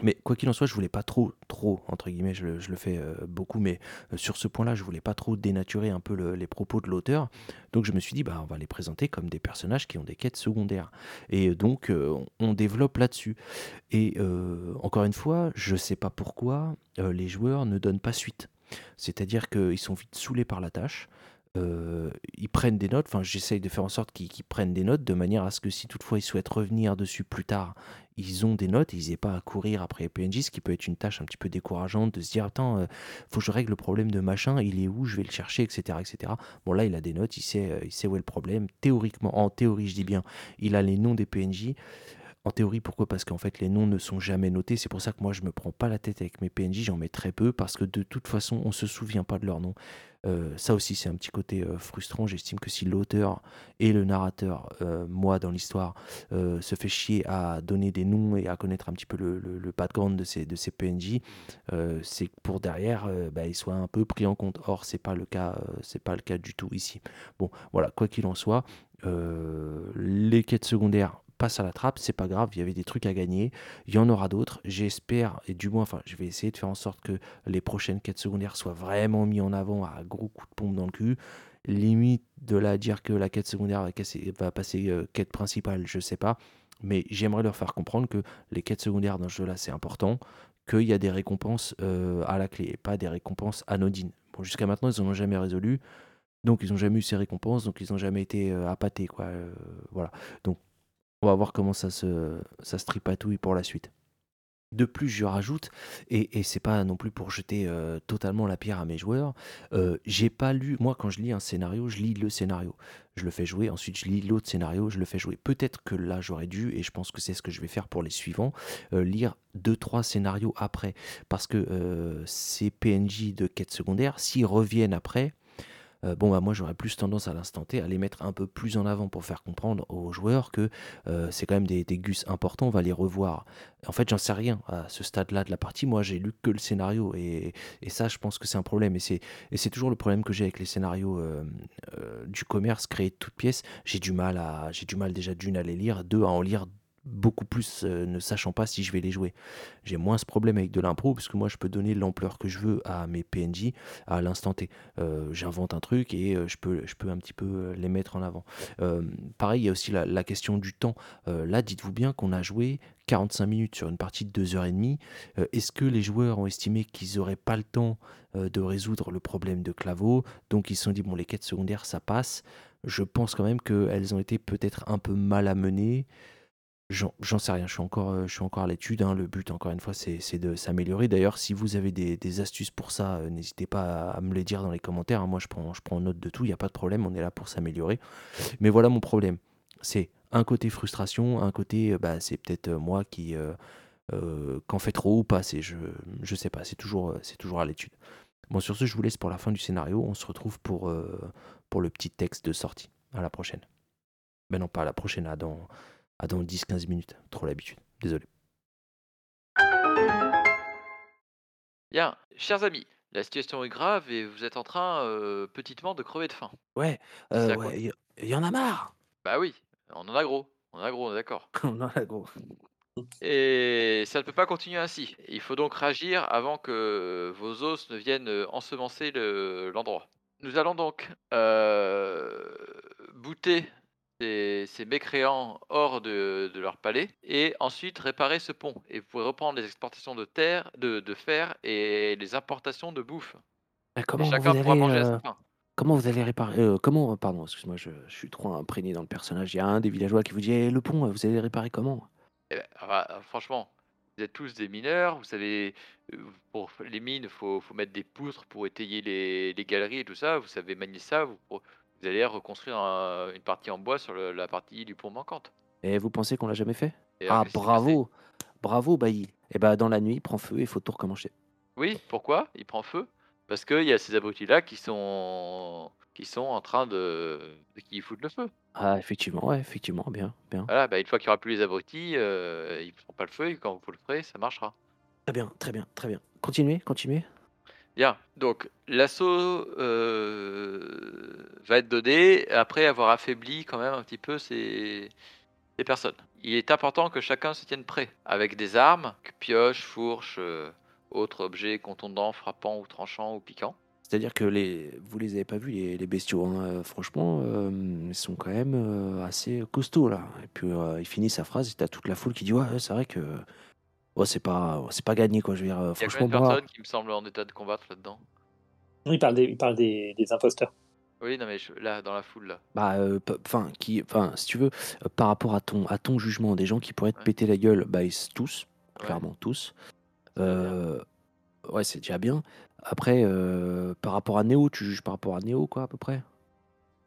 Mais quoi qu'il en soit, je voulais pas trop, trop, entre guillemets, je, le- fais euh, beaucoup, mais euh, sur ce point-là, je voulais pas trop dénaturer un peu le- les propos de l'auteur. Donc je me suis dit, bah, on va les présenter comme des personnages qui ont des quêtes secondaires. Et euh, donc, on, développe là-dessus. Et encore une fois, je sais pas pourquoi les joueurs ne donnent pas suite. C'est-à-dire qu'ils sont vite saoulés par la tâche. Euh, ils prennent des notes, enfin j'essaye de faire en sorte qu'ils prennent des notes de manière à ce que si toutefois ils souhaitent revenir dessus plus tard, ils ont des notes, ils n'aient pas à courir après les PNJ, ce qui peut être une tâche un petit peu décourageante de se dire attends, euh, faut que je règle le problème de machin, il est où, je vais le chercher, etc. etc. Bon là il a des notes, il sait, euh, il sait où est le problème. Théoriquement, en théorie je dis bien, il a les noms des PNJ. En théorie, pourquoi? Parce qu'en fait, les noms ne sont jamais notés. C'est pour ça que moi, je me prends pas la tête avec mes PNJ, j'en mets très peu, parce que de toute façon, on se souvient pas de leur nom. Euh, ça aussi, c'est un petit côté euh, frustrant. J'estime que si l'auteur et le narrateur, euh, moi dans l'histoire, se fait chier à donner des noms et à connaître un petit peu le, le- le background de ces, de ces PNJ, c'est pour derrière, bah, ils soient un peu pris en compte. Or, c'est pas le pas le cas du tout ici. Bon, voilà, quoi qu'il en soit, les quêtes secondaires passent à la trappe, c'est pas grave, il y avait des trucs à gagner, il y en aura d'autres, j'espère, et du moins, enfin, je vais essayer de faire en sorte que les prochaines quêtes secondaires soient vraiment mis en avant à gros coups de pompe dans le cul. Limite de là dire que la quête secondaire va, casser- va passer euh, quête principale, je sais pas, mais j'aimerais leur faire comprendre que les quêtes secondaires dans ce jeu-là, c'est important, qu'il y a des récompenses euh, à la clé, pas des récompenses anodines. Bon, jusqu'à maintenant, ils n'en ont jamais résolu. Donc ils n'ont jamais eu ces récompenses, donc ils n'ont jamais été euh, appâtés. Quoi. euh, voilà. Donc on va voir comment ça se, ça tripatouille pour la suite. De plus, je rajoute, et, et c'est pas non plus pour jeter euh, totalement la pierre à mes joueurs, euh, j'ai pas lu, moi quand je lis un scénario, je lis le scénario, je le fais jouer, ensuite je lis l'autre scénario, je le fais jouer. Peut-être que là j'aurais dû, et je pense que c'est ce que je vais faire pour les suivants, euh, lire deux, trois scénarios après, parce que ces PNJ de quête secondaire, s'ils reviennent après, euh, bon bah moi j'aurais plus tendance à l'instant T à les mettre un peu plus en avant pour faire comprendre aux joueurs que euh, c'est quand même des, gus importants, on va les revoir. En fait j'en sais rien à ce stade-là de la partie, moi j'ai lu que le scénario et, et ça je pense que c'est un problème. Et c'est, toujours le problème que j'ai avec les scénarios euh, du commerce créés de toutes pièces, j'ai du mal à j'ai du mal déjà d'une à les lire, deux à en lire beaucoup plus euh, ne sachant pas si je vais les jouer. J'ai moins ce problème avec de l'impro parce moi je peux donner l'ampleur que je veux à mes PNJ à l'instant T. Euh, J'invente un truc et euh, je, peux, un petit peu les mettre en avant. Pareil, il y a aussi la, la question du temps. Là, dites-vous bien qu'on a joué 45 minutes sur une partie de 2h30. Euh, Est-ce que les joueurs ont estimé qu'ils n'auraient pas le temps de résoudre le problème de Claveau? Donc ils se sont dit, bon, les quêtes secondaires, ça passe. Je pense quand même qu'elles ont été peut-être un peu mal amenées. J'en sais rien, je suis encore, euh, je suis encore à l'étude. hein. Le but, encore une fois, c'est de s'améliorer. D'ailleurs, si vous avez des, des astuces pour ça, euh, n'hésitez pas à, me les dire dans les commentaires. hein. Moi, je prends, je prends note de tout, il n'y a pas de problème, on est là pour s'améliorer. Mais voilà mon problème. C'est un côté frustration, un côté, euh, bah, c'est peut-être moi qui euh, qu'en fait trop ou pas. Je, je sais pas, c'est toujours, toujours à l'étude. Bon, sur ce, je vous laisse pour la fin du scénario. On se retrouve pour, pour le petit texte de sortie. À la prochaine. Ben non, pas à la prochaine, à dans, à dans 10-15 minutes. Trop l'habitude. Désolé. Bien, chers amis, la situation est grave et vous êtes en train, euh, petitement, de crever de faim. Ouais, euh, ouais, il y, en a marre. Bah oui, on en a gros, on en a gros, on est d'accord. On en a gros. Et ça ne peut pas continuer ainsi. Il faut donc réagir avant que vos os ne viennent euh, ensemencer le- l'endroit. Nous allons donc euh, bouter ces, ces mécréants hors de, de leur palais et ensuite réparer ce pont. Et vous pouvez reprendre les exportations de terre, de, de fer et les importations de bouffe. Et comment, vous chacun pourra allez, manger à euh, sa faim. comment vous allez réparer euh, Comment Pardon, excuse-moi, je, je suis trop imprégné dans le personnage. Il y a un des villageois qui vous dit Eh, le pont, vous allez le réparer comment? Eh ben, ah bah, franchement, vous êtes tous des mineurs, vous savez, euh, pour les mines, il faut, faut mettre des poutres pour étayer les, les galeries et tout ça, vous savez manier ça, vous, vous allez reconstruire un- une partie en bois sur le- la partie du pont manquante. Et vous pensez qu'on l'a jamais fait? Et Ah, bravo Bravo, Bailly. Et bah, dans la nuit, il prend feu et il faut tout recommencer. Oui, pourquoi il prend feu? Parce qu'il y a ces abrutis-là qui sont, qui sont en train de, qui foutent le feu. Ah, effectivement, ouais, effectivement, bien, bien. Voilà, bah, une fois qu'il n'y aura plus les abrutis, euh, ils ne font pas le feu et quand vous le ferez, ça marchera. Très bien, très bien, très bien. Continuez, continuez. Bien, donc l'assaut euh, va être donné après avoir affaibli quand même un petit peu ces, ces personnes. il est important que chacun se tienne prêt, avec des armes, pioches, fourches, euh, autres objets contondants, frappants ou tranchants ou piquants. C'est-à-dire que les, vous les avez pas vus, les, bestiaux. hein, euh, franchement, euh, ils sont quand même assez costauds là. Et puis il finit sa phrase et t'as toute la foule qui dit ouais, c'est vrai que ouais, c'est pas, c'est pas gagné quoi. Je veux dire, euh, Il y a franchement, combien de moi, personnes qui me semblent en état de combattre là-dedans? Il parle des, il parle des, des imposteurs. Oui, non mais je- là, dans la foule là. bah, euh, enfin, qui, enfin, si tu veux, euh, par rapport à ton, à ton jugement, des gens qui pourraient te Ouais. péter la gueule, bah, ils, tous, Ouais. clairement tous. Bien. Euh, ouais, c'est déjà bien. Après, euh, par rapport à Néo, tu juges par rapport à Néo, quoi, à peu près?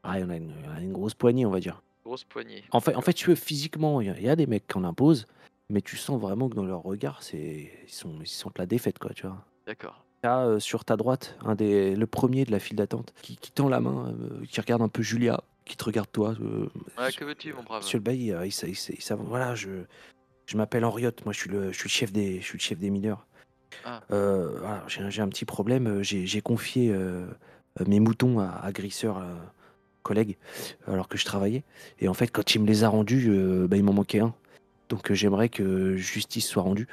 Ah, il y en a une, il y en a une grosse poignée, on va dire. Grosse poignée. En fait, en fait, tu veux, physiquement, il y, a- il y a des mecs qui en imposent, mais tu sens vraiment que dans leur regard, c'est ils, sont, ils sentent la défaite, quoi, tu vois. D'accord. Là, euh, sur ta droite, un des, le premier de la file d'attente, qui, qui tend la main, euh, qui regarde un peu Julia, qui te regarde toi. euh, Ouais, que veux-tu, mon brave? Monsieur le bailli, il, il. Voilà, je, je m'appelle Henriot, moi je suis le, je suis le chef des, je suis le chef des mineurs. Ah. Voilà, j'ai, un- petit problème. J'ai, confié mes moutons à, à Grisseur, collègue, alors que je travaillais. Et en fait, quand il me les a rendus, bah, il m'en manquait un. Donc euh, j'aimerais que justice soit rendue.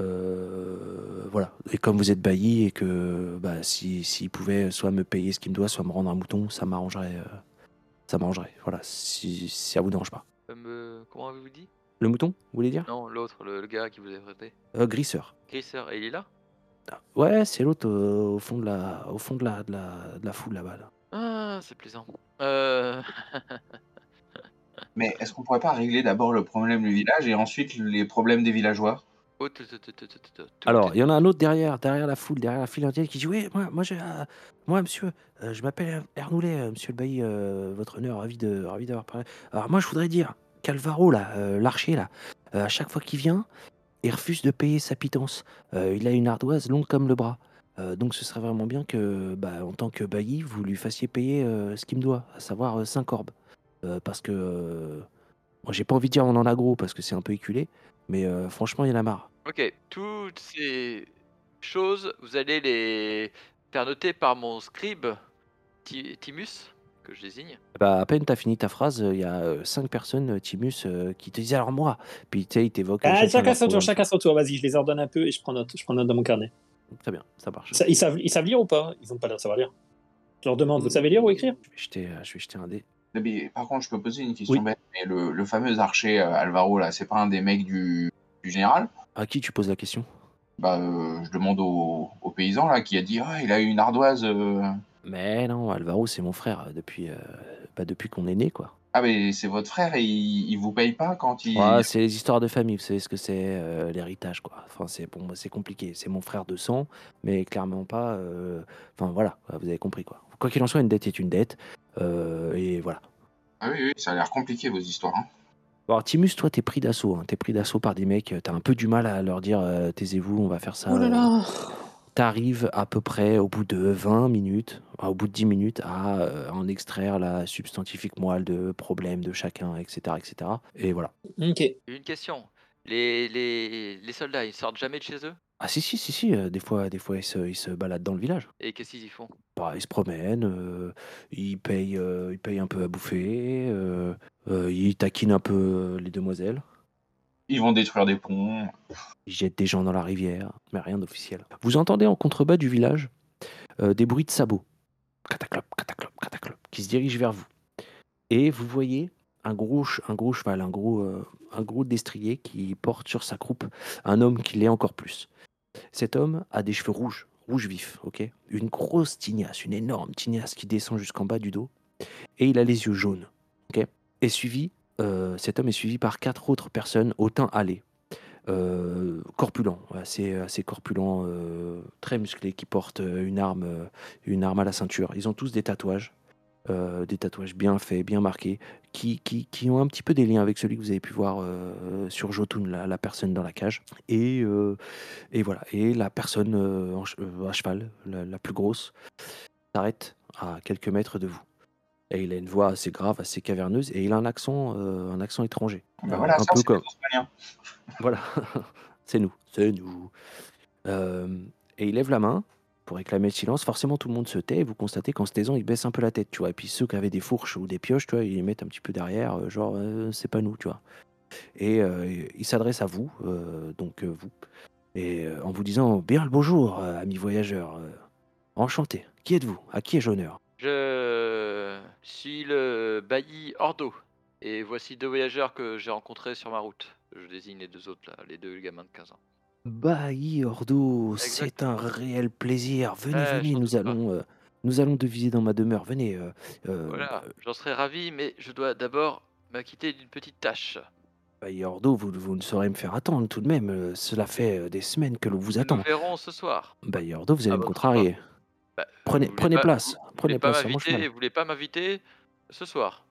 Euh, voilà. Et comme vous êtes bailli et que bah, si, s'il pouvait soit me payer ce qu'il me doit, soit me rendre un mouton, ça m'arrangerait. euh, ça m'arrangerait. Voilà, si, si ça vous dérange pas. Euh, me- Comment avez-vous dit? Le mouton, vous voulez dire? Non, l'autre, le, le gars qui vous a prêté. euh, Grisseur. Grisser, et il est là? Ah, Ouais, c'est l'autre au fond de la, au fond de la, de la, de la foule là-bas. là. Ah, c'est plaisant. Euh... Mais est-ce qu'on pourrait pas régler d'abord le problème du village et ensuite les problèmes des villageois? Oh, Alors, il y en a un autre derrière, derrière la foule, derrière la file indienne qui dit Oui, moi, moi, j'ai, euh, moi monsieur, euh, je m'appelle Ernoulet, euh, monsieur le bailli, euh, votre honneur, ravi, de, ravi d'avoir parlé. Alors, moi, je voudrais dire qu'Alvaro, là, euh, l'archer, là, euh, à chaque fois qu'il vient, il refuse de payer sa pitance. Euh, il a une ardoise longue comme le bras. Euh, donc, ce serait vraiment bien que, bah, en tant que bailli, vous lui fassiez payer euh, ce qu'il me doit, à savoir 5 orbes. Euh, parce que, euh, moi, j'ai pas envie de dire on en a gros, parce que c'est un peu éculé, mais euh, franchement, il y en a marre. Ok, toutes ces choses, vous allez les faire noter par mon scribe, Ti- Timus, que je désigne. Bah, à peine t'as fini ta phrase, il y a cinq personnes, Timus, euh, qui te disent alors moi. Puis tu sais, ils t'évoquent. Ah, chacun son tour, chacun son tour. Vas-y, je les ordonne un peu et je prends note. Je prends note dans mon carnet. Très bien, ça marche. Ça- ils, savent, ils savent lire ou pas? Ils ont pas l'air de savoir lire. Je leur demande, vous savez lire ou écrire? Je vais jeter, je vais jeter un dé. Mais par contre, je peux poser une question Oui. bête. Mais le, le fameux archer euh, Alvaro, là, c'est pas un des mecs du, du général? À qui tu poses la question? Bah, euh, je demande au, au paysan, là, qui a dit Ah, il a eu une ardoise. euh. Mais non, Alvaro, c'est mon frère depuis, bah, depuis qu'on est né, quoi. Ah, mais c'est votre frère et il, il vous paye pas quand il. Ouais, c'est les histoires de famille, vous savez ce que c'est, l'héritage, quoi. Enfin, c'est pour moi, c'est compliqué. C'est mon frère de sang, mais clairement pas. euh, Enfin, voilà, vous avez compris, quoi. Quoi qu'il en soit, une dette est une dette. euh, et voilà. Ah oui, oui, ça a l'air compliqué, vos histoires. hein. Alors, Timus, toi, t'es pris d'assaut. Hein. T'es pris d'assaut par des mecs. T'as un peu du mal à leur dire euh, taisez-vous, on va faire ça. Oh là là T'arrives à peu près au bout de 20 minutes, au bout de 10 minutes, à euh, en extraire la substantifique moelle de problème de chacun, etc., etc. Et voilà. Ok. Une question. Les, les, les soldats, ils sortent jamais de chez eux? Ah si, si, si, si. euh, des fois, des fois ils, se, ils se baladent dans le village. Et qu'est-ce qu'ils y font? Bah, ils se promènent, euh, ils, payent, euh, ils payent un peu à bouffer, euh, euh, ils taquinent un peu les demoiselles. Ils vont détruire des ponts. Ils jettent des gens dans la rivière, mais rien d'officiel. Vous entendez en contrebas du village euh, des bruits de sabots, cataclop, cataclop, cataclop, qui se dirigent vers vous. Et vous voyez un gros, ch- un gros cheval, un gros, euh, un gros destrier qui porte sur sa croupe un homme qui l'est encore plus. Cet homme a des cheveux rouges, rouges vifs, ok? Une grosse tignasse, une énorme tignasse qui descend jusqu'en bas du dos. Et il a les yeux jaunes, ok? Et suivi, euh, cet homme est suivi par quatre autres personnes au teint hâlé euh, corpulent, assez, assez corpulent, euh, très musclé, qui porte euh, une arme, une arme à la ceinture. Ils ont tous des tatouages, euh, des tatouages bien faits, bien marqués, qui, qui, qui ont un petit peu des liens avec celui que vous avez pu voir euh, sur Jotun, la, la personne dans la cage. Et, euh, et voilà. Et la personne en à cheval, la, la plus grosse, s'arrête à quelques mètres de vous. Et il a une voix assez grave, assez caverneuse, et il a un accent, un accent étranger. Voilà, un ça, peu comme, voilà, c'est nous, c'est nous. Et il lève la main pour réclamer le silence. Forcément, tout le monde se tait et vous constatez qu'en se taisant, il baisse un peu la tête, tu vois. Et puis ceux qui avaient des fourches ou des pioches, tu vois, ils les mettent un petit peu derrière, euh, genre, euh, c'est pas nous, tu vois. et il s'adresse à vous, donc vous, et en vous disant bien le bonjour, amis voyageurs. enchanté. Qui êtes-vous? À qui ai-je honneur? Je suis le bailli Ordo. Et voici deux voyageurs que j'ai rencontrés sur ma route. Je désigne les deux autres là, les deux gamins de 15 ans. Bailli Ordo, c'est un réel plaisir. Venez, venez, nous allons, nous allons deviser dans ma demeure. Venez. Voilà, j'en serais ravi, mais je dois d'abord m'acquitter d'une petite tâche. Bailli Ordo, vous, vous ne saurez me faire attendre tout de même. Cela fait des semaines que l'on vous attend. Nous verrons ce soir. Bailli Ordo, vous allez me contrarier. Bah, prenez prenez place. Prenez place Vous voulez pas m'inviter ce soir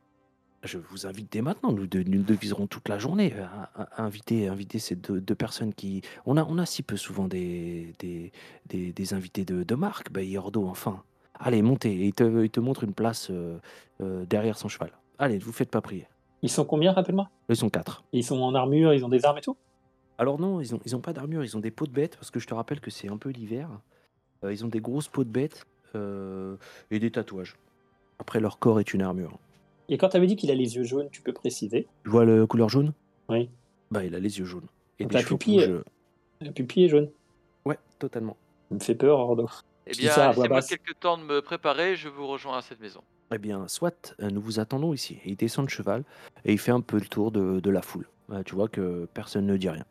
je vous invite dès maintenant. Nous, nous deviserons toute la journée à, inviter, inviter ces deux, personnes qui. On a, on a si peu souvent des, des, des, invités de, de marque. Bah, Yordo, enfin. Allez, montez. il te, il te montre une place euh, euh, derrière son cheval. Allez, ne vous faites pas prier. Ils sont combien, rappelle-moi? Ils sont quatre. Ils sont en armure, ils ont des armes et tout? Alors non, ils n'ont ils ont pas d'armure, ils ont des peaux de bêtes, parce que je te rappelle que c'est un peu l'hiver. Euh, ils ont des grosses peaux de bêtes et des tatouages. Après, leur corps est une armure. Et quand tu avais dit qu'il a les yeux jaunes, tu peux préciser Tu vois la couleur jaune Oui. Bah, il a les yeux jaunes. Et la, pupille, la pupille est jaune Ouais, totalement. Il me fait peur, Ordo. Eh bien, laissez-moi quelques temps de me préparer, je vous rejoins à cette maison. Eh bien, soit euh, nous vous attendons ici. Et il descend de cheval et il fait un peu le tour de, la foule. Euh, tu vois que personne ne dit rien.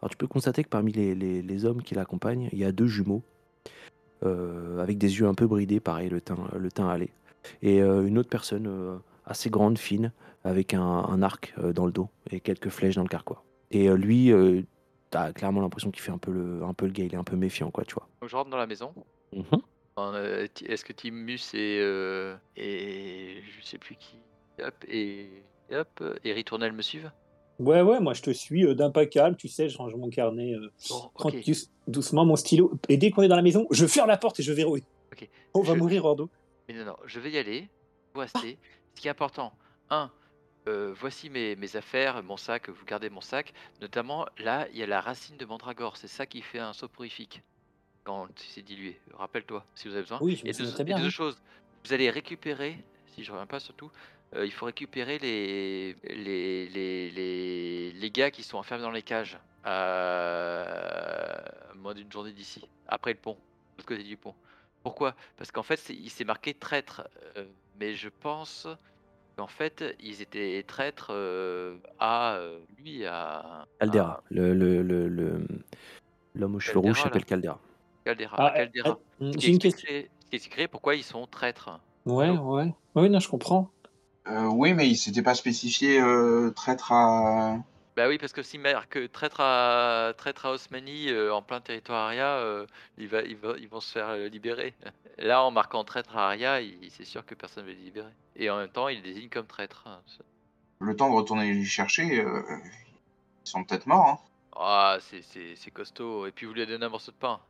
Alors, tu peux constater que parmi les, hommes qui l'accompagnent, il y a deux jumeaux euh, avec des yeux un peu bridés, pareil, le teint, le teint allé. Et une autre personne assez grande, fine, avec un, arc euh, dans le dos et quelques flèches dans le carquois. Et euh, lui, euh, t'as clairement l'impression qu'il fait un peu le, un peu le gars, il est un peu méfiant, quoi, tu vois. je rentre dans la maison. Mhm. Est-ce que Timus et, et je sais plus qui, hop, et, hop, et Ritournelle me suivent Ouais, ouais, moi je te suis d'un pas calme, tu sais, je range mon carnet doucement, mon stylo. Et dès qu'on est dans la maison, je ferme la porte et je verrouille. On va mourir, Ordo. Mais non, non, je vais y aller, rester. Ce qui est important, un, euh, voici mes, mes affaires, mon sac, vous gardez mon sac. Notamment, là, il y a la racine de mandragore. C'est ça qui fait un soporifique quand c'est dilué. Rappelle-toi, si vous avez besoin. Oui, je et deux, très bien. deux choses. Vous allez récupérer, si je reviens pas surtout, euh, il faut récupérer les, les, les, les, les gars qui sont enfermés dans les cages à moins d'une journée d'ici, après le pont, de l'autre côté du pont. Pourquoi? Parce qu'en fait, il s'est marqué traître. Euh, mais je pense qu'en fait, ils étaient traîtres à lui, à. Caldera. Le, le, le, l'homme aux cheveux rouges s'appelle Caldera. Caldera. Ah, Caldera. J'ai une question. Qui pourquoi ils sont traîtres. Ouais, ouais. Oui, non, je comprends. Euh, oui, mais il s'était pas spécifié euh, traître à. Bah oui, parce que si marque traître à, traître à Osmanie en plein territoire Aria, il va, ils vont se faire libérer. Là, en marquant traître à Aria, c'est sûr que personne ne va les libérer. Et en même temps, il désigne comme traître. Hein, Le temps de retourner les chercher, ils sont peut-être morts. Hein. Ah, c'est costaud. Et puis vous lui avez donné un morceau de pain.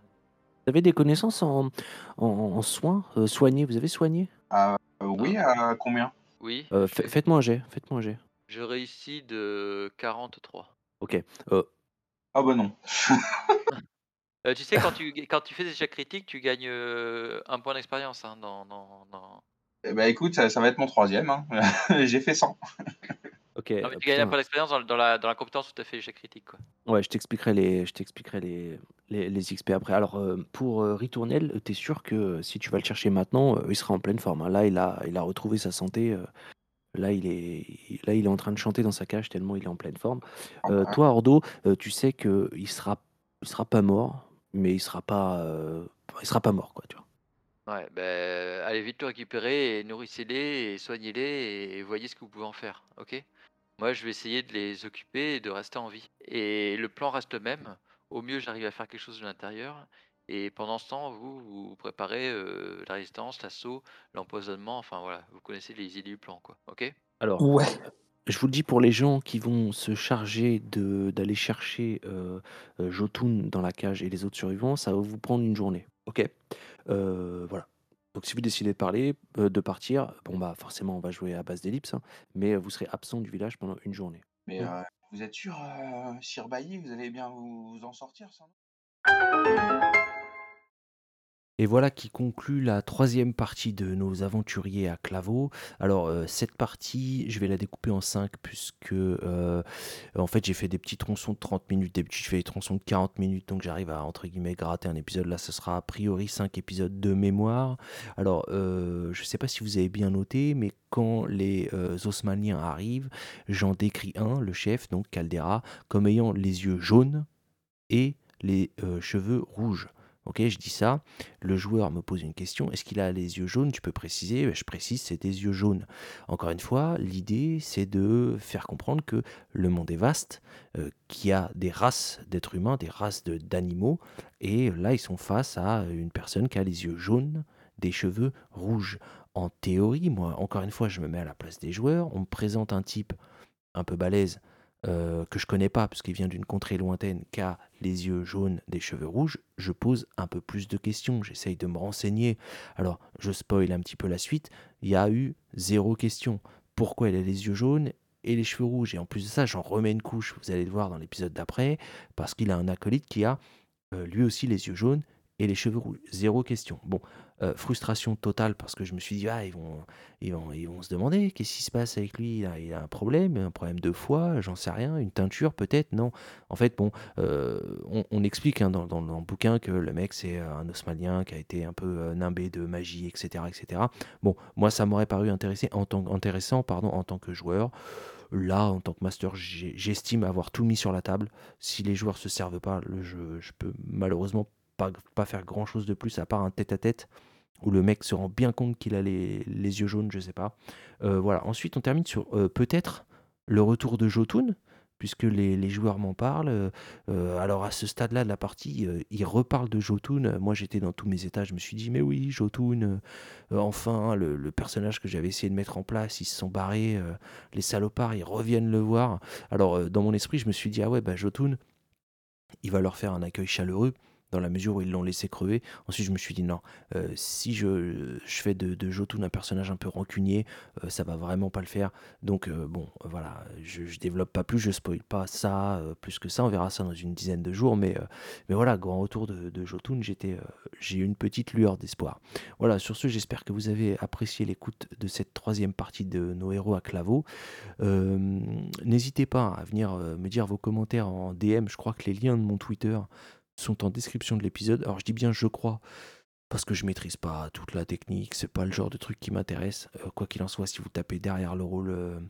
Vous avez des connaissances en, en, soins Soigner, vous avez soigné? Euh, Oui, à combien? Oui. Faites-moi un jet. Faites-moi un jet. Je réussis de 43. Ok. Euh... Ah bah non. euh, tu sais, quand tu, quand tu fais des jets critiques, tu gagnes euh, un point d'expérience. Hein, dans, dans, dans... Eh bah écoute, ça, ça, va être mon troisième. Hein. J'ai fait 100. Ok. Non, mais tu gagnes un point d'expérience dans, dans, la, dans la compétence où tu as fait les jets critiques. Quoi. Ouais, je t'expliquerai les, je t'expliquerai les, les, les, XP après. Alors, euh, pour euh, Ritournel, tu es sûr que si tu vas le chercher maintenant, il sera en pleine forme. Hein. Là, il a, il a retrouvé sa santé. Là, il est, là, il est en train de chanter dans sa cage tellement il est en pleine forme. Ah euh, bah. toi, Ordo, euh, tu sais que il sera, il sera pas mort, mais il sera pas, euh, il sera pas mort, quoi, tu vois. Ouais, ben, allez vite le récupérer et nourrissez-les et soignez-les et voyez ce que vous pouvez en faire, ok? Moi, je vais essayer de les occuper et de rester en vie. Et le plan reste le même. Au mieux, j'arrive à faire quelque chose de l'intérieur. Et pendant ce temps, vous, vous préparez la résistance, l'assaut, l'empoisonnement, enfin voilà, vous connaissez les idées du plan, quoi. Ok? Alors, Ouais. je vous le dis pour les gens qui vont se charger de d'aller chercher euh, Jotun dans la cage et les autres survivants, ça va vous prendre une journée. Ok? Voilà. Donc, si vous décidez de parler, de partir, bon bah forcément on va jouer à base d'ellipse, hein, mais vous serez absent du village pendant une journée. Mais vous êtes sûr, Sir Bailly, vous allez bien vous, en sortir, ça et voilà qui conclut la troisième partie de nos aventuriers à Claveau. Alors euh, cette partie, je vais la découper en cinq puisque euh, en fait j'ai fait des petits tronçons de 30 minutes, je fais des tronçons de 40 minutes, donc j'arrive à entre guillemets gratter un épisode. Là ce sera a priori cinq épisodes de mémoire. Alors euh, je ne sais pas si vous avez bien noté, mais quand les Osmaniens arrivent, j'en décris un, le chef, donc Caldera, comme ayant les yeux jaunes et les cheveux rouges. Ok, je dis ça. Le joueur me pose une question. Est-ce qu'il a les yeux jaunes? Tu peux préciser. Je précise, c'est des yeux jaunes. Encore une fois, l'idée, c'est de faire comprendre que le monde est vaste, euh, qu'il y a des races d'êtres humains, des races d'animaux. Et là, ils sont face à une personne qui a les yeux jaunes, des cheveux rouges. En théorie, moi, encore une fois, je me mets à la place des joueurs. On me présente un type un peu balèze euh, que je connais pas, parce qu'il vient d'une contrée lointaine, qui a les yeux jaunes, des cheveux rouges, je pose un peu plus de questions, j'essaye de me renseigner. Alors, je spoil un petit peu la suite, il y a eu zéro question. Pourquoi elle a les yeux jaunes et les cheveux rouges? Et en plus de ça, j'en remets une couche, vous allez le voir dans l'épisode d'après, parce qu'il a un acolyte qui a euh, lui aussi les yeux jaunes et les cheveux rouges. Zéro question. Bon, euh, frustration totale parce que je me suis dit, ah, ils vont, ils vont, ils vont se demander qu'est-ce qui se passe avec lui? Il a, un problème, un problème de foie, j'en sais rien, une teinture peut-être? Non. En fait, bon, euh, on, explique hein, dans, le bouquin que le mec, c'est euh, un osmanien qui a été un peu nimbé de magie, etc. etc. Bon, moi, ça m'aurait paru intéressé, en tant, intéressant pardon, en tant que joueur. Là, en tant que master, j'estime avoir tout mis sur la table. Si les joueurs se servent pas, le jeu, je peux malheureusement pas, faire grand chose de plus à part un tête-à-tête où le mec se rend bien compte qu'il a les, yeux jaunes, je sais pas. Euh, voilà. Ensuite, on termine sur euh, peut-être le retour de Jotun, puisque les, les joueurs m'en parlent. Euh, alors à ce stade-là de la partie, ils reparlent de Jotun. Moi, j'étais dans tous mes états, je me suis dit, mais oui, Jotun, enfin, le, le, personnage que j'avais essayé de mettre en place, ils se sont barrés, les salopards, ils reviennent le voir. Alors, dans mon esprit, je me suis dit, ah ouais, bah Jotun, il va leur faire un accueil chaleureux dans la mesure où ils l'ont laissé crever. Ensuite, je me suis dit non, euh, si je, fais de, Jotun un personnage un peu rancunier, euh, ça va vraiment pas le faire. Donc, euh, bon, voilà, je, je, développe pas plus, je spoil pas ça plus que ça. On verra ça dans une dizaine de jours. Mais, mais voilà, grand retour de, Jotun, j'ai eu une petite lueur d'espoir. Voilà, sur ce, j'espère que vous avez apprécié l'écoute de cette troisième partie de nos héros à claveau. N'hésitez pas à venir me dire vos commentaires en DM. Je crois que les liens de mon Twitter sont en description de l'épisode. Alors je dis bien je crois parce que je maîtrise pas toute la technique, c'est pas le genre de truc qui m'intéresse. Euh, quoi qu'il en soit, si vous tapez derrière le rôle euh,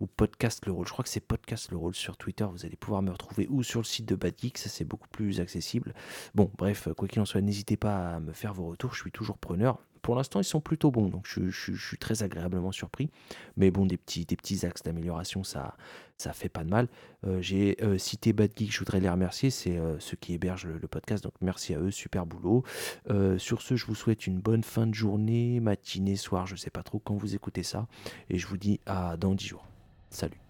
ou podcast le rôle, je crois que c'est podcast le rôle sur Twitter, vous allez pouvoir me retrouver ou sur le site de Bad ça c'est beaucoup plus accessible. Bon, bref, quoi qu'il en soit, n'hésitez pas à me faire vos retours, je suis toujours preneur pour l'instant, ils sont plutôt bons, donc je, suis très agréablement surpris. Mais bon, des petits, des petits axes d'amélioration, ça, ça fait pas de mal. Euh, j'ai euh, cité Bad Geek, je voudrais les remercier, c'est euh, ceux qui hébergent le, podcast, donc merci à eux, super boulot. sur ce, je vous souhaite une bonne fin de journée, matinée, soir, je sais pas trop quand vous écoutez ça, et je vous dis à dans 10 jours. Salut